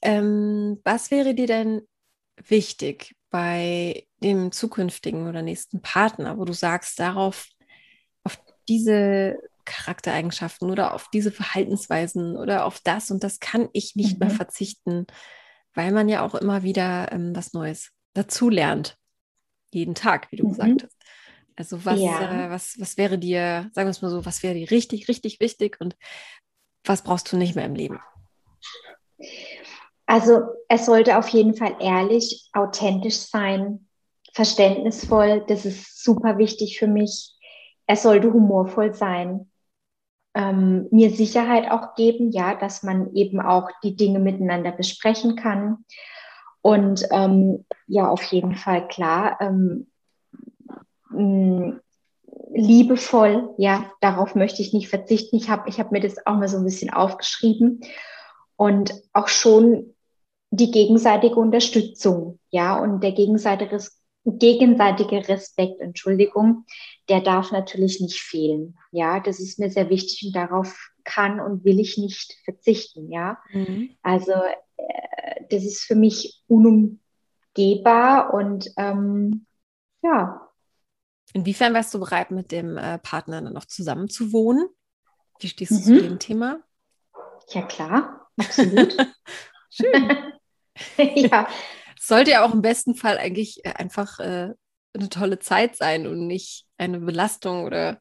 Ähm, was wäre dir denn wichtig bei dem zukünftigen oder nächsten Partner, wo du sagst, darauf, auf diese Charaktereigenschaften oder auf diese Verhaltensweisen oder auf das und das kann ich nicht mehr Mhm. verzichten, weil man ja auch immer wieder ähm, was Neues dazulernt. Jeden Tag, wie du Mhm. gesagt hast. Also was, Ja. äh, was, was wäre dir, sagen wir es mal so, was wäre dir richtig, richtig wichtig und was brauchst du nicht mehr im Leben? Also es sollte auf jeden Fall ehrlich, authentisch sein, verständnisvoll. Das ist super wichtig für mich. Es sollte humorvoll sein. Ähm, mir Sicherheit auch geben, ja, dass man eben auch die Dinge miteinander besprechen kann. Und ähm, ja, auf jeden Fall klar, ähm, mh, liebevoll, ja, darauf möchte ich nicht verzichten. Ich habe ich hab mir das auch mal so ein bisschen aufgeschrieben und auch schon die gegenseitige Unterstützung, ja, und der gegenseitige, gegenseitige Respekt, Entschuldigung, der darf natürlich nicht fehlen, ja, das ist mir sehr wichtig und darauf kann und will ich nicht verzichten, ja. Mhm. Also äh, das ist für mich unumgehbar und ähm, ja, Inwiefern wärst du bereit, mit dem äh, Partner dann noch zusammen zu wohnen? Wie stehst du Mhm. zu dem Thema? ja klar, absolut. Schön. ja, Es sollte ja auch im besten Fall eigentlich äh, einfach äh, eine tolle Zeit sein und nicht eine Belastung oder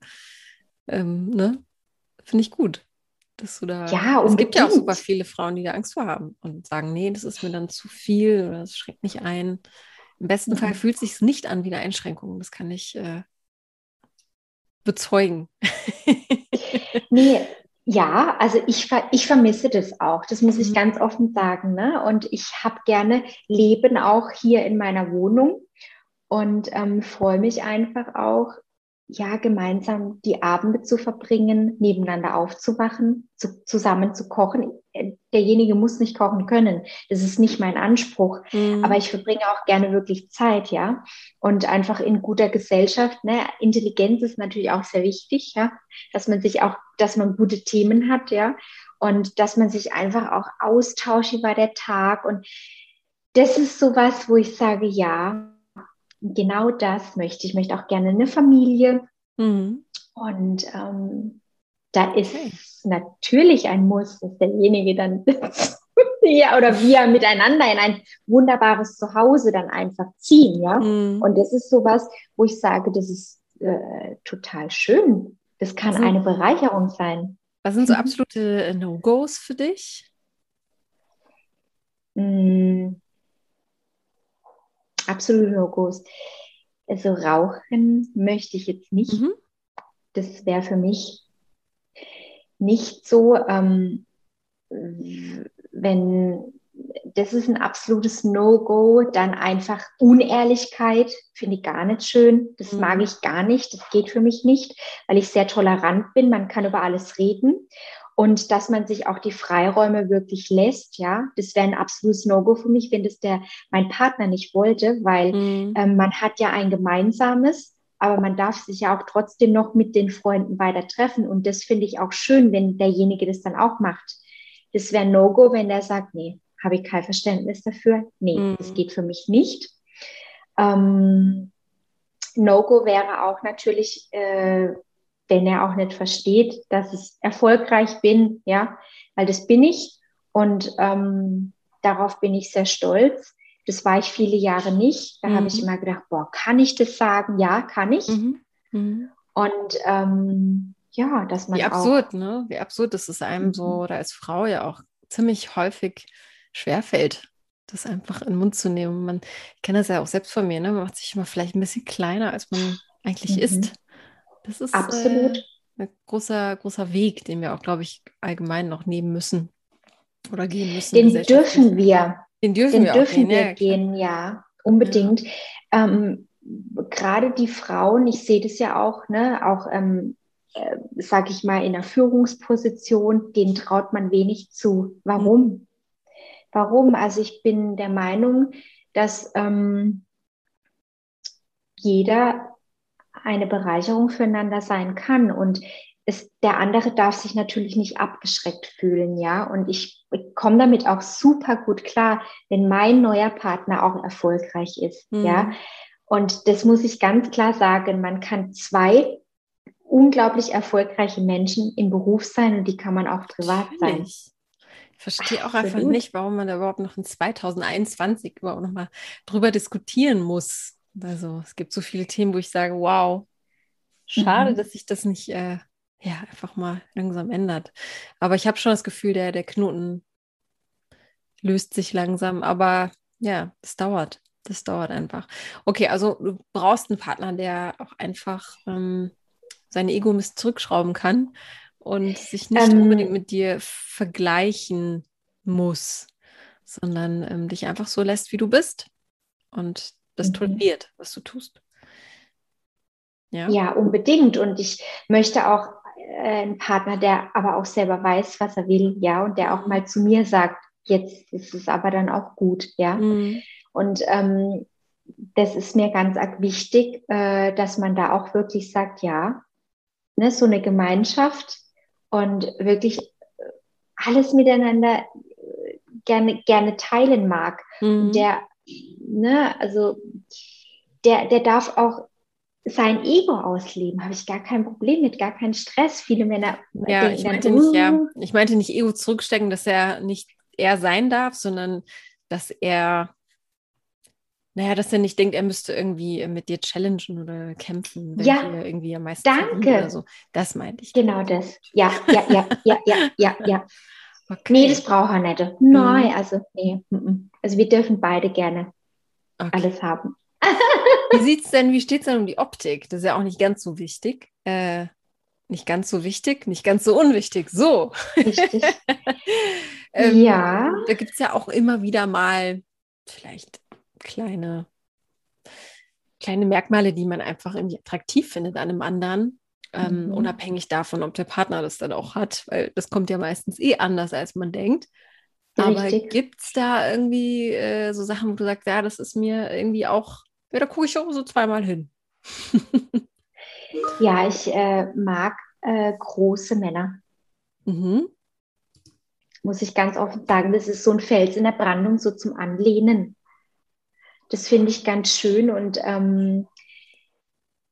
ähm, ne? Finde ich gut. Dass du da. Ja, es gibt ja auch unbedingt. super viele Frauen, die da Angst vor haben und sagen, nee, das ist mir dann zu viel oder das schränkt mich ein. Im besten Mhm. Fall fühlt es sich nicht an wie eine Einschränkung. Das kann ich äh, bezeugen. Nee, ja, also ich, ver ich vermisse das auch. Das muss ich Mhm. ganz offen sagen. Ne? Und ich habe gerne Leben auch hier in meiner Wohnung und ähm, freue mich einfach auch, ja, gemeinsam die Abende zu verbringen, nebeneinander aufzuwachen, zu, zusammen zu kochen. äh, derjenige muss nicht kochen können. Das ist nicht mein Anspruch. Mhm. Aber ich verbringe auch gerne wirklich Zeit, ja. Und einfach in guter Gesellschaft. Ne? Intelligenz ist natürlich auch sehr wichtig, ja. Dass man sich auch, dass man gute Themen hat, ja. Und dass man sich einfach auch austauscht über der Tag. Und das ist sowas, wo ich sage, ja, genau das möchte ich. Ich möchte auch gerne eine Familie. Mhm. Und ähm, da ist okay. natürlich ein Muss, dass derjenige dann ja oder wir miteinander in ein wunderbares Zuhause dann einfach ziehen, ja. Mhm. Und das ist sowas, wo ich sage, das ist äh, total schön. Das kann also, eine Bereicherung sein. Was sind so absolute No-Gos für dich? Mm, absolute No-Gos. Also rauchen möchte ich jetzt nicht. Mhm. Das wäre für mich nicht so, ähm, wenn das ist ein absolutes No-Go, dann einfach Unehrlichkeit, finde ich gar nicht schön. Das mhm. mag ich gar nicht. Das geht für mich nicht, weil ich sehr tolerant bin. Man kann über alles reden. Und dass man sich auch die Freiräume wirklich lässt, ja, das wäre ein absolutes No-Go für mich, wenn das der mein Partner nicht wollte, weil mhm. ähm, man hat ja ein gemeinsames aber man darf sich ja auch trotzdem noch mit den Freunden weiter treffen. Und das finde ich auch schön, wenn derjenige das dann auch macht. Das wäre No-Go, wenn der sagt, nee, habe ich kein Verständnis dafür. Nee, mhm. das geht für mich nicht. Ähm, No-Go wäre auch natürlich, äh, wenn er auch nicht versteht, dass ich erfolgreich bin, ja, weil das bin ich und ähm, darauf bin ich sehr stolz. Das war ich viele Jahre nicht. Da mhm. habe ich mhm. immer gedacht, boah, kann ich das sagen? Ja, kann ich. Mhm. Mhm. Und ähm, ja, dass man. Wie absurd, auch, ne? Wie absurd, dass es einem so mhm. oder als Frau ja auch ziemlich häufig schwerfällt, das einfach in den Mund zu nehmen. Man, ich kenne das ja auch selbst von mir, ne? Man macht sich immer vielleicht ein bisschen kleiner, als man eigentlich mhm. ist. Das ist absolut äh, ein großer, großer Weg, den wir auch, glaube ich, allgemein noch nehmen müssen oder gehen müssen. Den dürfen wir. Den dürfen Den wir, dürfen gehen, wir ja, gehen, ja, unbedingt. Ja. Ähm, Gerade die Frauen, ich sehe das ja auch, ne, auch ähm, äh, sage ich mal, in der Führungsposition, denen traut man wenig zu. Warum? Mhm. Warum? Also ich bin der Meinung, dass ähm, jeder eine Bereicherung füreinander sein kann und es, der andere darf sich natürlich nicht abgeschreckt fühlen, ja. Und ich, ich komme damit auch super gut klar, wenn mein neuer Partner auch erfolgreich ist, mhm. ja. Und das muss ich ganz klar sagen. Man kann zwei unglaublich erfolgreiche Menschen im Beruf sein und die kann man auch privat sein. Ich verstehe auch einfach nicht, warum man da überhaupt noch in 2021 überhaupt noch mal drüber diskutieren muss. Also es gibt so viele Themen, wo ich sage, wow, schade, mhm. dass ich das nicht äh, ja, einfach mal langsam ändert. Aber ich habe schon das Gefühl, der, der Knoten löst sich langsam. Aber ja, es dauert. Das dauert einfach. Okay, also du brauchst einen Partner, der auch einfach ähm, seine Ego ein zurückschrauben kann und sich nicht ähm, unbedingt mit dir vergleichen muss, sondern ähm, dich einfach so lässt, wie du bist und das mhm. toleriert, was du tust. Ja. ja, unbedingt. Und ich möchte auch äh, ein Partner, der aber auch selber weiß, was er will, ja, und der auch mal zu mir sagt, jetzt ist es aber dann auch gut, ja. Mhm. Und ähm, das ist mir ganz wichtig, äh, dass man da auch wirklich sagt, ja, ne, so eine Gemeinschaft und wirklich äh, alles miteinander äh, gerne, gerne teilen mag. Mhm. Der, ne, also der, der darf auch sein Ego ausleben, habe ich gar kein Problem mit, gar keinen Stress. Viele Männer ja, denken ich meinte dann, nicht, ja, ich meinte nicht Ego zurückstecken, dass er nicht er sein darf, sondern dass er, naja, dass er nicht denkt, er müsste irgendwie mit dir challengen oder kämpfen, wenn ja, irgendwie am meisten danke. oder so. Das meinte ich. Genau das. Ja, ja, ja, ja, ja, ja, ja. Okay. Nee, das braucht er nicht. Nein, mhm. also nee. Also wir dürfen beide gerne okay. alles haben. Wie sieht's denn, wie steht es denn um die Optik? Das ist ja auch nicht ganz so wichtig. Äh, nicht ganz so wichtig, nicht ganz so unwichtig. So. Richtig. ähm, ja. Da gibt es ja auch immer wieder mal vielleicht kleine, kleine Merkmale, die man einfach irgendwie attraktiv findet an einem anderen. ähm, mhm. unabhängig davon, ob der Partner das dann auch hat, weil das kommt ja meistens eh anders, als man denkt. Aber gibt es da irgendwie äh, so Sachen, wo du sagst, ja, das ist mir irgendwie auch, ja, da gucke ich auch so zweimal hin. ja, ich äh, mag äh, große Männer. Mhm. Muss ich ganz offen sagen, das ist so ein Fels in der Brandung, so zum Anlehnen. Das finde ich ganz schön und ähm,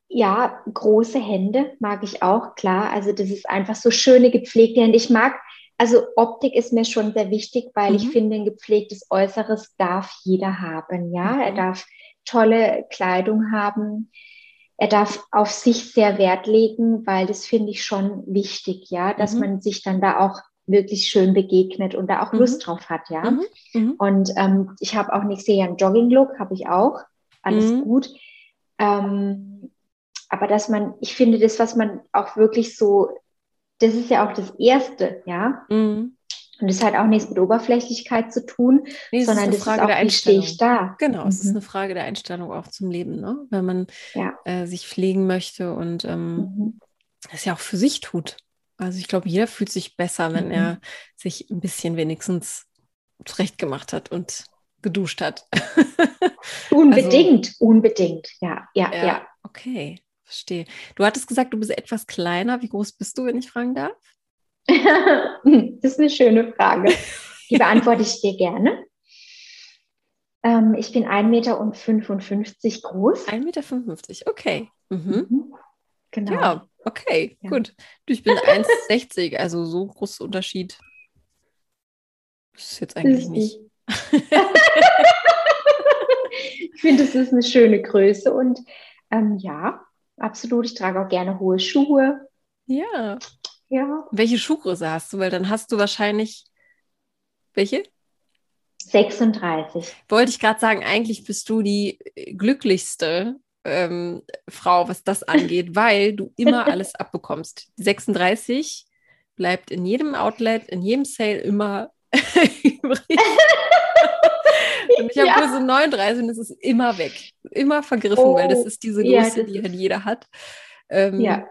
ja, große Hände mag ich auch, klar. Also das ist einfach so schöne, gepflegte Hände. Ich mag, also Optik ist mir schon sehr wichtig, weil mhm. ich finde, ein gepflegtes Äußeres darf jeder haben. Ja, mhm. er darf tolle Kleidung haben. Er darf auf sich sehr Wert legen, weil das finde ich schon wichtig, ja, dass mhm. man sich dann da auch wirklich schön begegnet und da auch mhm. Lust drauf hat, ja. Mhm. mhm. Und ähm, ich habe auch nicht sehr einen Jogging-Look, habe ich auch. Alles gut. Ähm, aber dass man, ich finde das, was man auch wirklich so, das ist ja auch das Erste, ja. Mhm. Und das hat auch nichts mit Oberflächlichkeit zu tun, nee, sondern ist das Frage ist auch, wie stehe ich da? Genau, mhm. es ist mhm. eine Frage der Einstellung auch zum Leben, ne? wenn man ja. äh, sich pflegen möchte und ähm, mhm. das ja auch für sich tut. Also ich glaube, jeder fühlt sich besser, wenn mhm. er sich ein bisschen wenigstens zurecht gemacht hat und geduscht hat. unbedingt, also, unbedingt, ja, ja, ja, ja. Okay. Verstehe. Du hattest gesagt, du bist etwas kleiner. Wie groß bist du, wenn ich fragen darf? das ist eine schöne Frage. Die beantworte ich dir gerne. Ähm, ich bin 1,55 Meter groß. 1,55 Meter, okay. Mhm. Mhm. Genau. Ja, okay, ja. gut. Ich bin 1,60, also so großer Unterschied. Das ist jetzt eigentlich ist nicht. ich finde, das ist eine schöne Größe und ähm, ja, absolut. Ich trage auch gerne hohe Schuhe. Ja. Ja. Welche Schuhgröße hast du? Weil dann hast du wahrscheinlich welche? 36. Wollte ich gerade sagen, eigentlich bist du die glücklichste ähm, Frau, was das angeht, weil du immer alles abbekommst. Die 36 bleibt in jedem Outlet, in jedem Sale immer übrig. Und ich habe ja. Größe 39 und es ist immer weg. Immer vergriffen, oh, weil das ist diese Größe, ja, die halt jeder hat. Ähm, ja.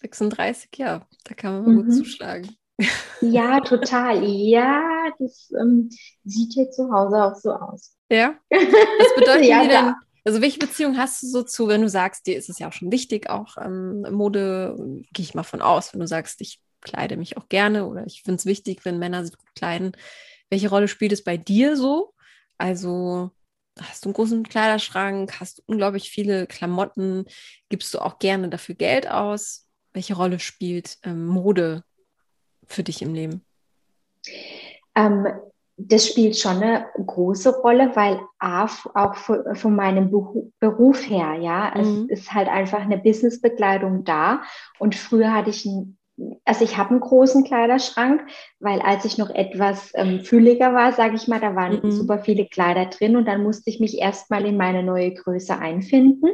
36, ja, da kann man mal mhm. gut zuschlagen. Ja, total. Ja, das ähm, sieht hier zu Hause auch so aus. Ja. Was bedeutet ja, denn, also welche Beziehung hast du so zu, wenn du sagst, dir ist es ja auch schon wichtig, auch ähm, Mode, gehe ich mal von aus, wenn du sagst, ich kleide mich auch gerne oder ich finde es wichtig, wenn Männer sich gut kleiden. Welche Rolle spielt es bei dir so? Also hast du einen großen Kleiderschrank, hast du unglaublich viele Klamotten, gibst du auch gerne dafür Geld aus? Welche Rolle spielt ähm, Mode für dich im Leben? Ähm, das spielt schon eine große Rolle, weil A, auch von meinem Beruf her, ja, mhm. es ist halt einfach eine Businessbekleidung da. Und früher hatte ich ein also ich habe einen großen Kleiderschrank, weil als ich noch etwas ähm, fülliger war, sage ich mal, da waren mhm. super viele Kleider drin und dann musste ich mich erstmal in meine neue Größe einfinden.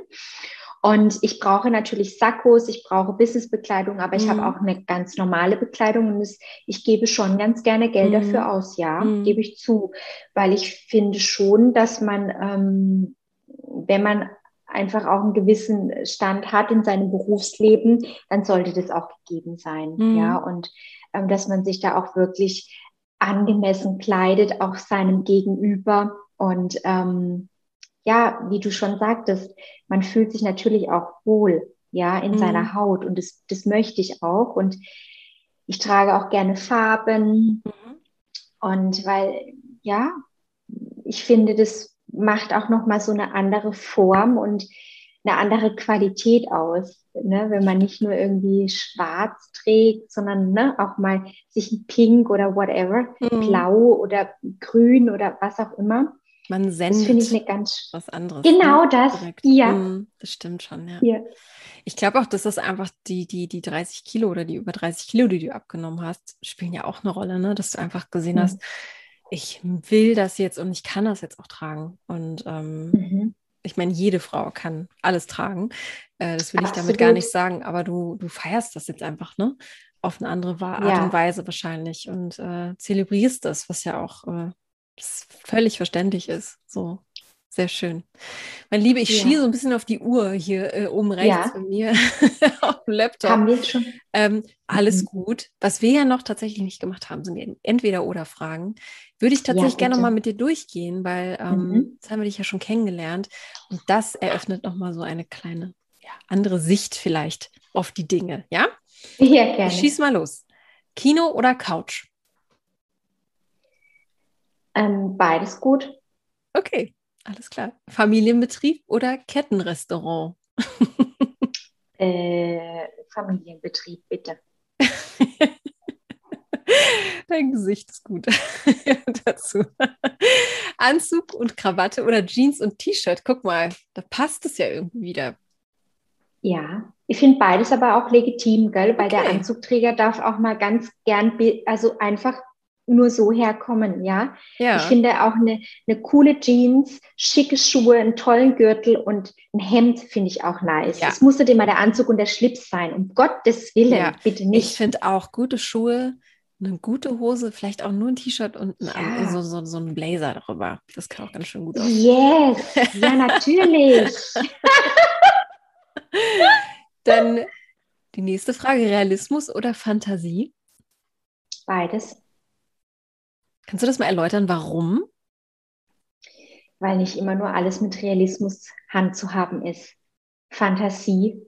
Und ich brauche natürlich Sakkos, ich brauche Businessbekleidung, aber ich mhm. habe auch eine ganz normale Bekleidung und es, ich gebe schon ganz gerne Geld mhm. dafür aus, ja, mhm. gebe ich zu, weil ich finde schon, dass man, ähm, wenn man einfach auch einen gewissen Stand hat in seinem Berufsleben, dann sollte das auch gegeben sein. Mhm. Ja, und ähm, dass man sich da auch wirklich angemessen kleidet, auch seinem Gegenüber. Und ähm, ja, wie du schon sagtest, man fühlt sich natürlich auch wohl, ja, in mhm. seiner Haut. Und das, das möchte ich auch. Und ich trage auch gerne Farben. Mhm. Und weil, ja, ich finde, das macht auch nochmal so eine andere Form und eine andere Qualität aus. Ne? Wenn man nicht nur irgendwie schwarz trägt, sondern ne, auch mal sich ein Pink oder whatever, mhm. blau oder grün oder was auch immer. Man sendet das finde ich eine ganz was anderes. Genau ne? das, Direkt. ja. Mhm, das stimmt schon, ja. ja. Ich glaube auch, dass das einfach die, die, die 30 Kilo oder die über 30 Kilo, die du abgenommen hast, spielen ja auch eine Rolle, ne? dass du einfach gesehen mhm. hast, ich will das jetzt und ich kann das jetzt auch tragen. Und ähm, mhm. ich meine, jede Frau kann alles tragen. Äh, das will Absolut. ich damit gar nicht sagen, aber du, du feierst das jetzt einfach, ne? Auf eine andere Art ja. und Weise wahrscheinlich und äh, zelebrierst das, was ja auch äh, völlig verständlich ist. So. Sehr schön. Mein Liebe, ich ja. schieße so ein bisschen auf die Uhr hier äh, oben rechts ja. von mir auf dem Laptop. Haben wir schon? Ähm, alles mhm. gut. Was wir ja noch tatsächlich nicht gemacht haben, sind entweder oder Fragen. Würde ich tatsächlich ja, gerne mal mit dir durchgehen, weil ähm, mhm. jetzt haben wir dich ja schon kennengelernt und das eröffnet nochmal so eine kleine ja, andere Sicht vielleicht auf die Dinge, ja? Ja, gerne. Schieß mal los. Kino oder Couch? Ähm, beides gut. Okay, alles klar. Familienbetrieb oder Kettenrestaurant? äh, Familienbetrieb, bitte. Dein Gesicht ist gut dazu. Anzug und Krawatte oder Jeans und T-Shirt. Guck mal, da passt es ja irgendwie wieder. Ja, ich finde beides aber auch legitim, gell? weil okay. der Anzugträger darf auch mal ganz gern, also einfach nur so herkommen, ja. ja. Ich finde auch eine, eine coole Jeans, schicke Schuhe, einen tollen Gürtel und ein Hemd finde ich auch nice. Es musste dir mal der Anzug und der Schlips sein, um Gottes Willen, ja. bitte nicht. Ich finde auch gute Schuhe, eine gute Hose, vielleicht auch nur ein T-Shirt und ein, ja. so, so, so ein Blazer darüber. Das kann auch ganz schön gut aussehen. Yes, ja, natürlich. Dann die nächste Frage: Realismus oder Fantasie? Beides. Kannst du das mal erläutern, warum? Weil nicht immer nur alles mit Realismus Hand zu haben ist. Fantasie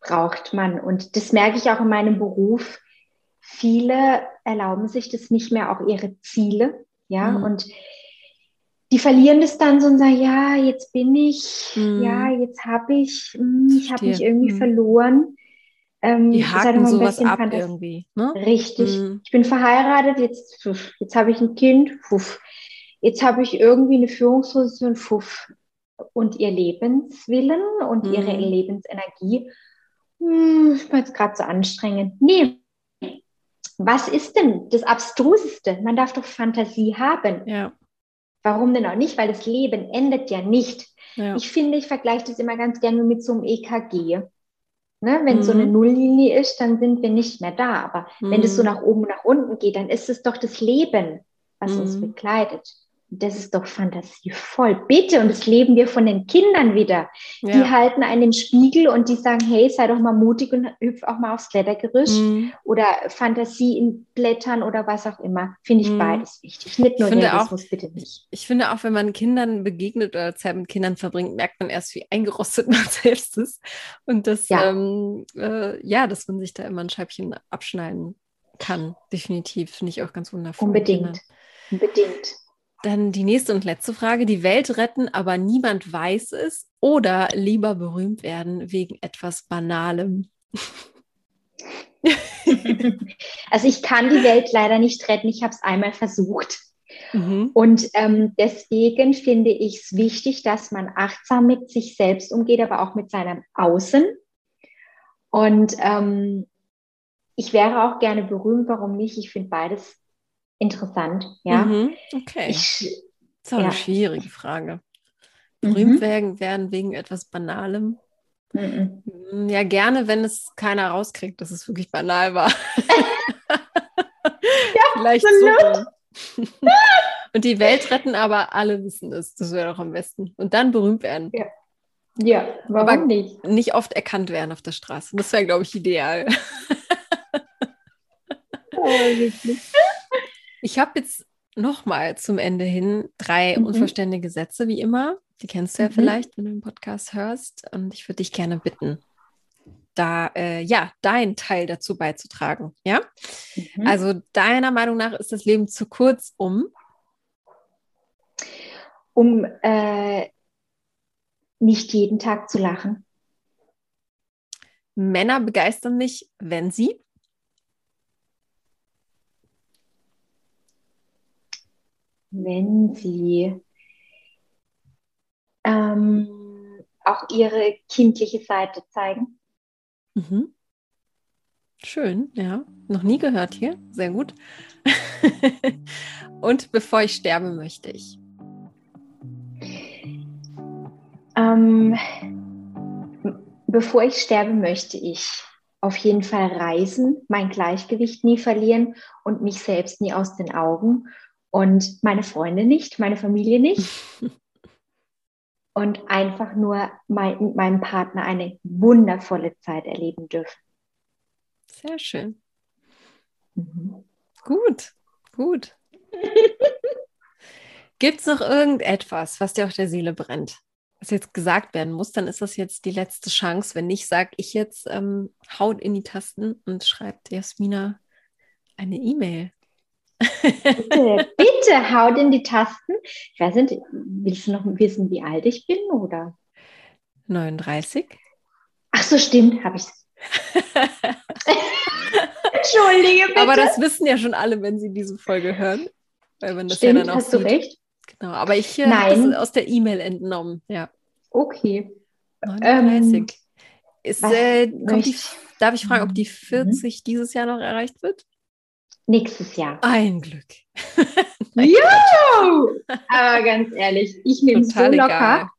braucht man. Und das merke ich auch in meinem Beruf. Viele erlauben sich das nicht mehr, auch ihre Ziele. Ja, mhm. und die verlieren das dann so und sagen, ja, jetzt bin ich, mhm. ja, jetzt habe ich, hm, ich habe mich irgendwie mhm. verloren. Ähm, die haken sowas ab Fantas irgendwie. Ne? Richtig. Mhm. Ich bin verheiratet, jetzt, jetzt habe ich ein Kind, puff. jetzt habe ich irgendwie eine Führungsposition, puff. und ihr Lebenswillen und ihre mhm. Lebensenergie, hm, ist mir jetzt gerade so anstrengend. Nee, was ist denn das Abstruseste? Man darf doch Fantasie haben. Ja. Warum denn auch nicht? Weil das Leben endet ja nicht. Ja. Ich finde, ich vergleiche das immer ganz gerne mit so einem EKG. Ne? Wenn mhm. so eine mhm. Nulllinie ist, dann sind wir nicht mehr da. Aber mhm. wenn es so nach oben und nach unten geht, dann ist es doch das Leben, was mhm. uns begleitet. Das ist doch fantasievoll. Bitte, und das leben wir von den Kindern wieder. Ja. Die halten einen Spiegel und die sagen, hey, sei doch mal mutig und hüpf auch mal aufs Klettergerüst mhm. oder Fantasie in Blättern oder was auch immer. Finde ich mhm. beides wichtig. Nicht nur Realismus, auch, bitte nicht. Ich finde auch, wenn man Kindern begegnet oder Zeit mit Kindern verbringt, merkt man erst, wie eingerostet man selbst ist. Und das, ja, ähm, äh, ja dass man sich da immer ein Scheibchen abschneiden kann. Definitiv. Finde ich auch ganz wundervoll. Unbedingt. Unbedingt. Dann die nächste und letzte Frage. Die Welt retten, aber niemand weiß es oder lieber berühmt werden wegen etwas Banalem? Also ich kann die Welt leider nicht retten. Ich habe es einmal versucht. Mhm. Und ähm, deswegen finde ich es wichtig, dass man achtsam mit sich selbst umgeht, aber auch mit seinem Außen. Und ähm, ich wäre auch gerne berühmt, warum nicht? Ich finde beides interessant. Ja. Mhm, okay. Ich, das ist auch ja. eine schwierige Frage. Berühmt mhm. werden, werden wegen etwas Banalem. Mhm. Hm, ja, gerne, wenn es keiner rauskriegt, dass es wirklich banal war. ja, Vielleicht so. Und die Welt retten, aber alle wissen es. Das wäre doch am besten. Und dann berühmt werden. Ja, ja warum aber nicht? Nicht oft erkannt werden auf der Straße. Das wäre, glaube ich, ideal. oh, wirklich. Ich habe jetzt nochmal zum Ende hin drei mhm. unvollständige Sätze, wie immer. Die kennst du ja mhm. vielleicht, wenn du den Podcast hörst. Und ich würde dich gerne bitten, da äh, ja deinen Teil dazu beizutragen. Ja, mhm. also deiner Meinung nach ist das Leben zu kurz, um um äh, nicht jeden Tag zu lachen. Männer begeistern mich, wenn sie wenn sie ähm, auch ihre kindliche Seite zeigen. Mhm. Schön, ja. Noch nie gehört hier. Sehr gut. Und bevor ich sterbe, möchte ich. Ähm, bevor ich sterbe, möchte ich auf jeden Fall reisen, mein Gleichgewicht nie verlieren und mich selbst nie aus den Augen und meine Freunde nicht, meine Familie nicht. und einfach nur mein, mit meinem Partner eine wundervolle Zeit erleben dürfen. Sehr schön. Mhm. Gut, gut. Gibt es noch irgendetwas, was dir auf der Seele brennt? Was jetzt gesagt werden muss, dann ist das jetzt die letzte Chance. Wenn nicht, sage ich jetzt, ähm, haut in die Tasten und schreibt Jasmina eine E-Mail. Bitte, bitte haut in die Tasten. Ich weiß nicht, willst du noch wissen, wie alt ich bin oder? 39. Ach so, stimmt, habe ich. Entschuldige bitte. Aber das wissen ja schon alle, wenn sie diese Folge hören. Weil man das stimmt, ja dann auch hast sieht. du recht. Genau, aber ich äh, habe das aus der E-Mail entnommen, ja. Okay. 39. Ähm, Ist, äh, die, darf ich fragen, ob die 40 mhm. dieses Jahr noch erreicht wird? Nächstes Jahr. Ein Glück. ja! Aber ganz ehrlich, ich nehme es so locker.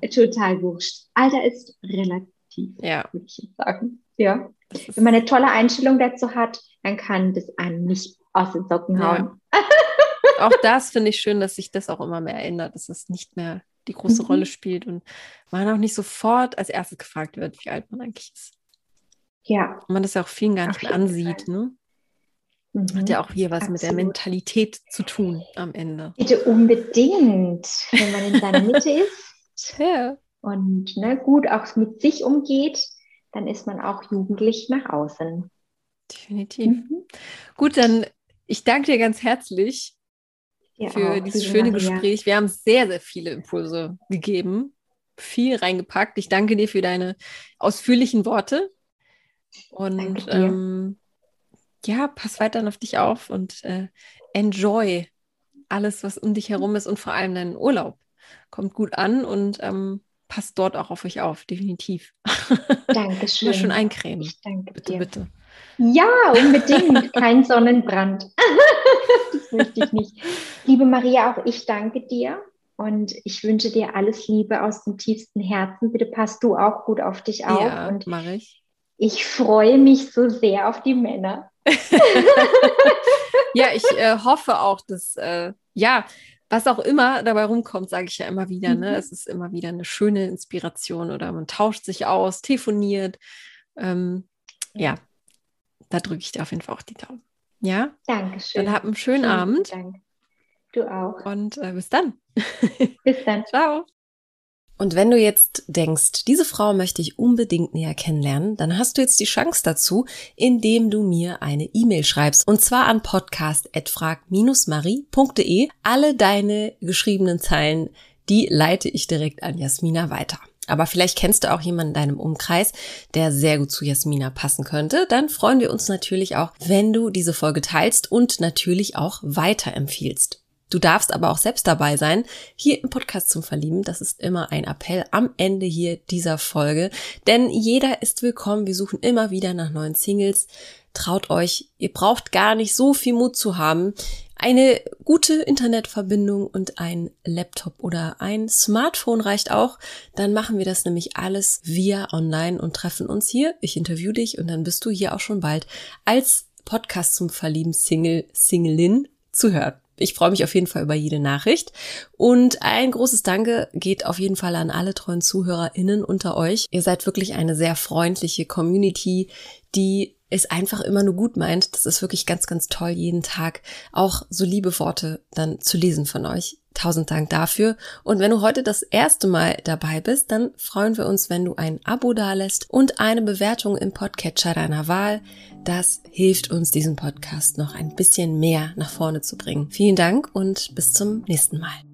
Egal. Total wurscht. Alter ist relativ, ja. würde ich jetzt sagen. Ja. Wenn man eine tolle Einstellung dazu hat, dann kann das einen nicht aus den Socken hauen. Ja. auch das finde ich schön, dass sich das auch immer mehr ändert, dass es nicht mehr die große mhm. Rolle spielt und man auch nicht sofort als erstes gefragt wird, wie alt man eigentlich ist. Ja. Und man das ja auch vielen gar nicht mehr ansieht, ne? Mhm. Hat ja auch hier was Absolut. mit der Mentalität zu tun am Ende. Bitte unbedingt, wenn man in seiner Mitte ist ja. und ne, gut auch mit sich umgeht, dann ist man auch jugendlich nach außen. Definitiv. Mhm. Gut, dann ich danke dir ganz herzlich ja, für auch, dieses schöne Maria. Gespräch. Wir haben sehr, sehr viele Impulse gegeben, viel reingepackt. Ich danke dir für deine ausführlichen Worte. Und ähm, ja, pass weiter auf dich auf und äh, enjoy alles, was um dich herum ist und vor allem deinen Urlaub. Kommt gut an und ähm, passt dort auch auf euch auf, definitiv. Dankeschön. schon eincremen. Ich danke bitte, dir. bitte. Ja, unbedingt. Kein Sonnenbrand. das möchte ich nicht. Liebe Maria, auch ich danke dir und ich wünsche dir alles Liebe aus dem tiefsten Herzen. Bitte passt du auch gut auf dich auf. Ja, und mache ich. Ich freue mich so sehr auf die Männer. ja, ich äh, hoffe auch, dass, äh, ja, was auch immer dabei rumkommt, sage ich ja immer wieder. Ne? Mhm. Es ist immer wieder eine schöne Inspiration oder man tauscht sich aus, telefoniert. Ähm, ja, da drücke ich dir auf jeden Fall auch die Daumen. Ja? Dankeschön. Dann hab einen schönen Vielen Abend. Dank. Du auch. Und äh, bis dann. Bis dann. Ciao. Und wenn du jetzt denkst, diese Frau möchte ich unbedingt näher kennenlernen, dann hast du jetzt die Chance dazu, indem du mir eine E-Mail schreibst. Und zwar an podcast.frag-marie.de. Alle deine geschriebenen Zeilen, die leite ich direkt an Jasmina weiter. Aber vielleicht kennst du auch jemanden in deinem Umkreis, der sehr gut zu Jasmina passen könnte. Dann freuen wir uns natürlich auch, wenn du diese Folge teilst und natürlich auch weiterempfiehlst. Du darfst aber auch selbst dabei sein, hier im Podcast zum Verlieben. Das ist immer ein Appell am Ende hier dieser Folge. Denn jeder ist willkommen. Wir suchen immer wieder nach neuen Singles. Traut euch, ihr braucht gar nicht so viel Mut zu haben. Eine gute Internetverbindung und ein Laptop oder ein Smartphone reicht auch. Dann machen wir das nämlich alles via online und treffen uns hier. Ich interview dich und dann bist du hier auch schon bald als Podcast zum Verlieben Single, Singlein zu hören. Ich freue mich auf jeden Fall über jede Nachricht. Und ein großes Danke geht auf jeden Fall an alle treuen ZuhörerInnen unter euch. Ihr seid wirklich eine sehr freundliche Community, die es einfach immer nur gut meint. Das ist wirklich ganz, ganz toll, jeden Tag auch so liebe Worte dann zu lesen von euch. Tausend Dank dafür. Und wenn du heute das erste Mal dabei bist, dann freuen wir uns, wenn du ein Abo dalässt und eine Bewertung im Podcatcher deiner Wahl. Das hilft uns, diesen Podcast noch ein bisschen mehr nach vorne zu bringen. Vielen Dank und bis zum nächsten Mal.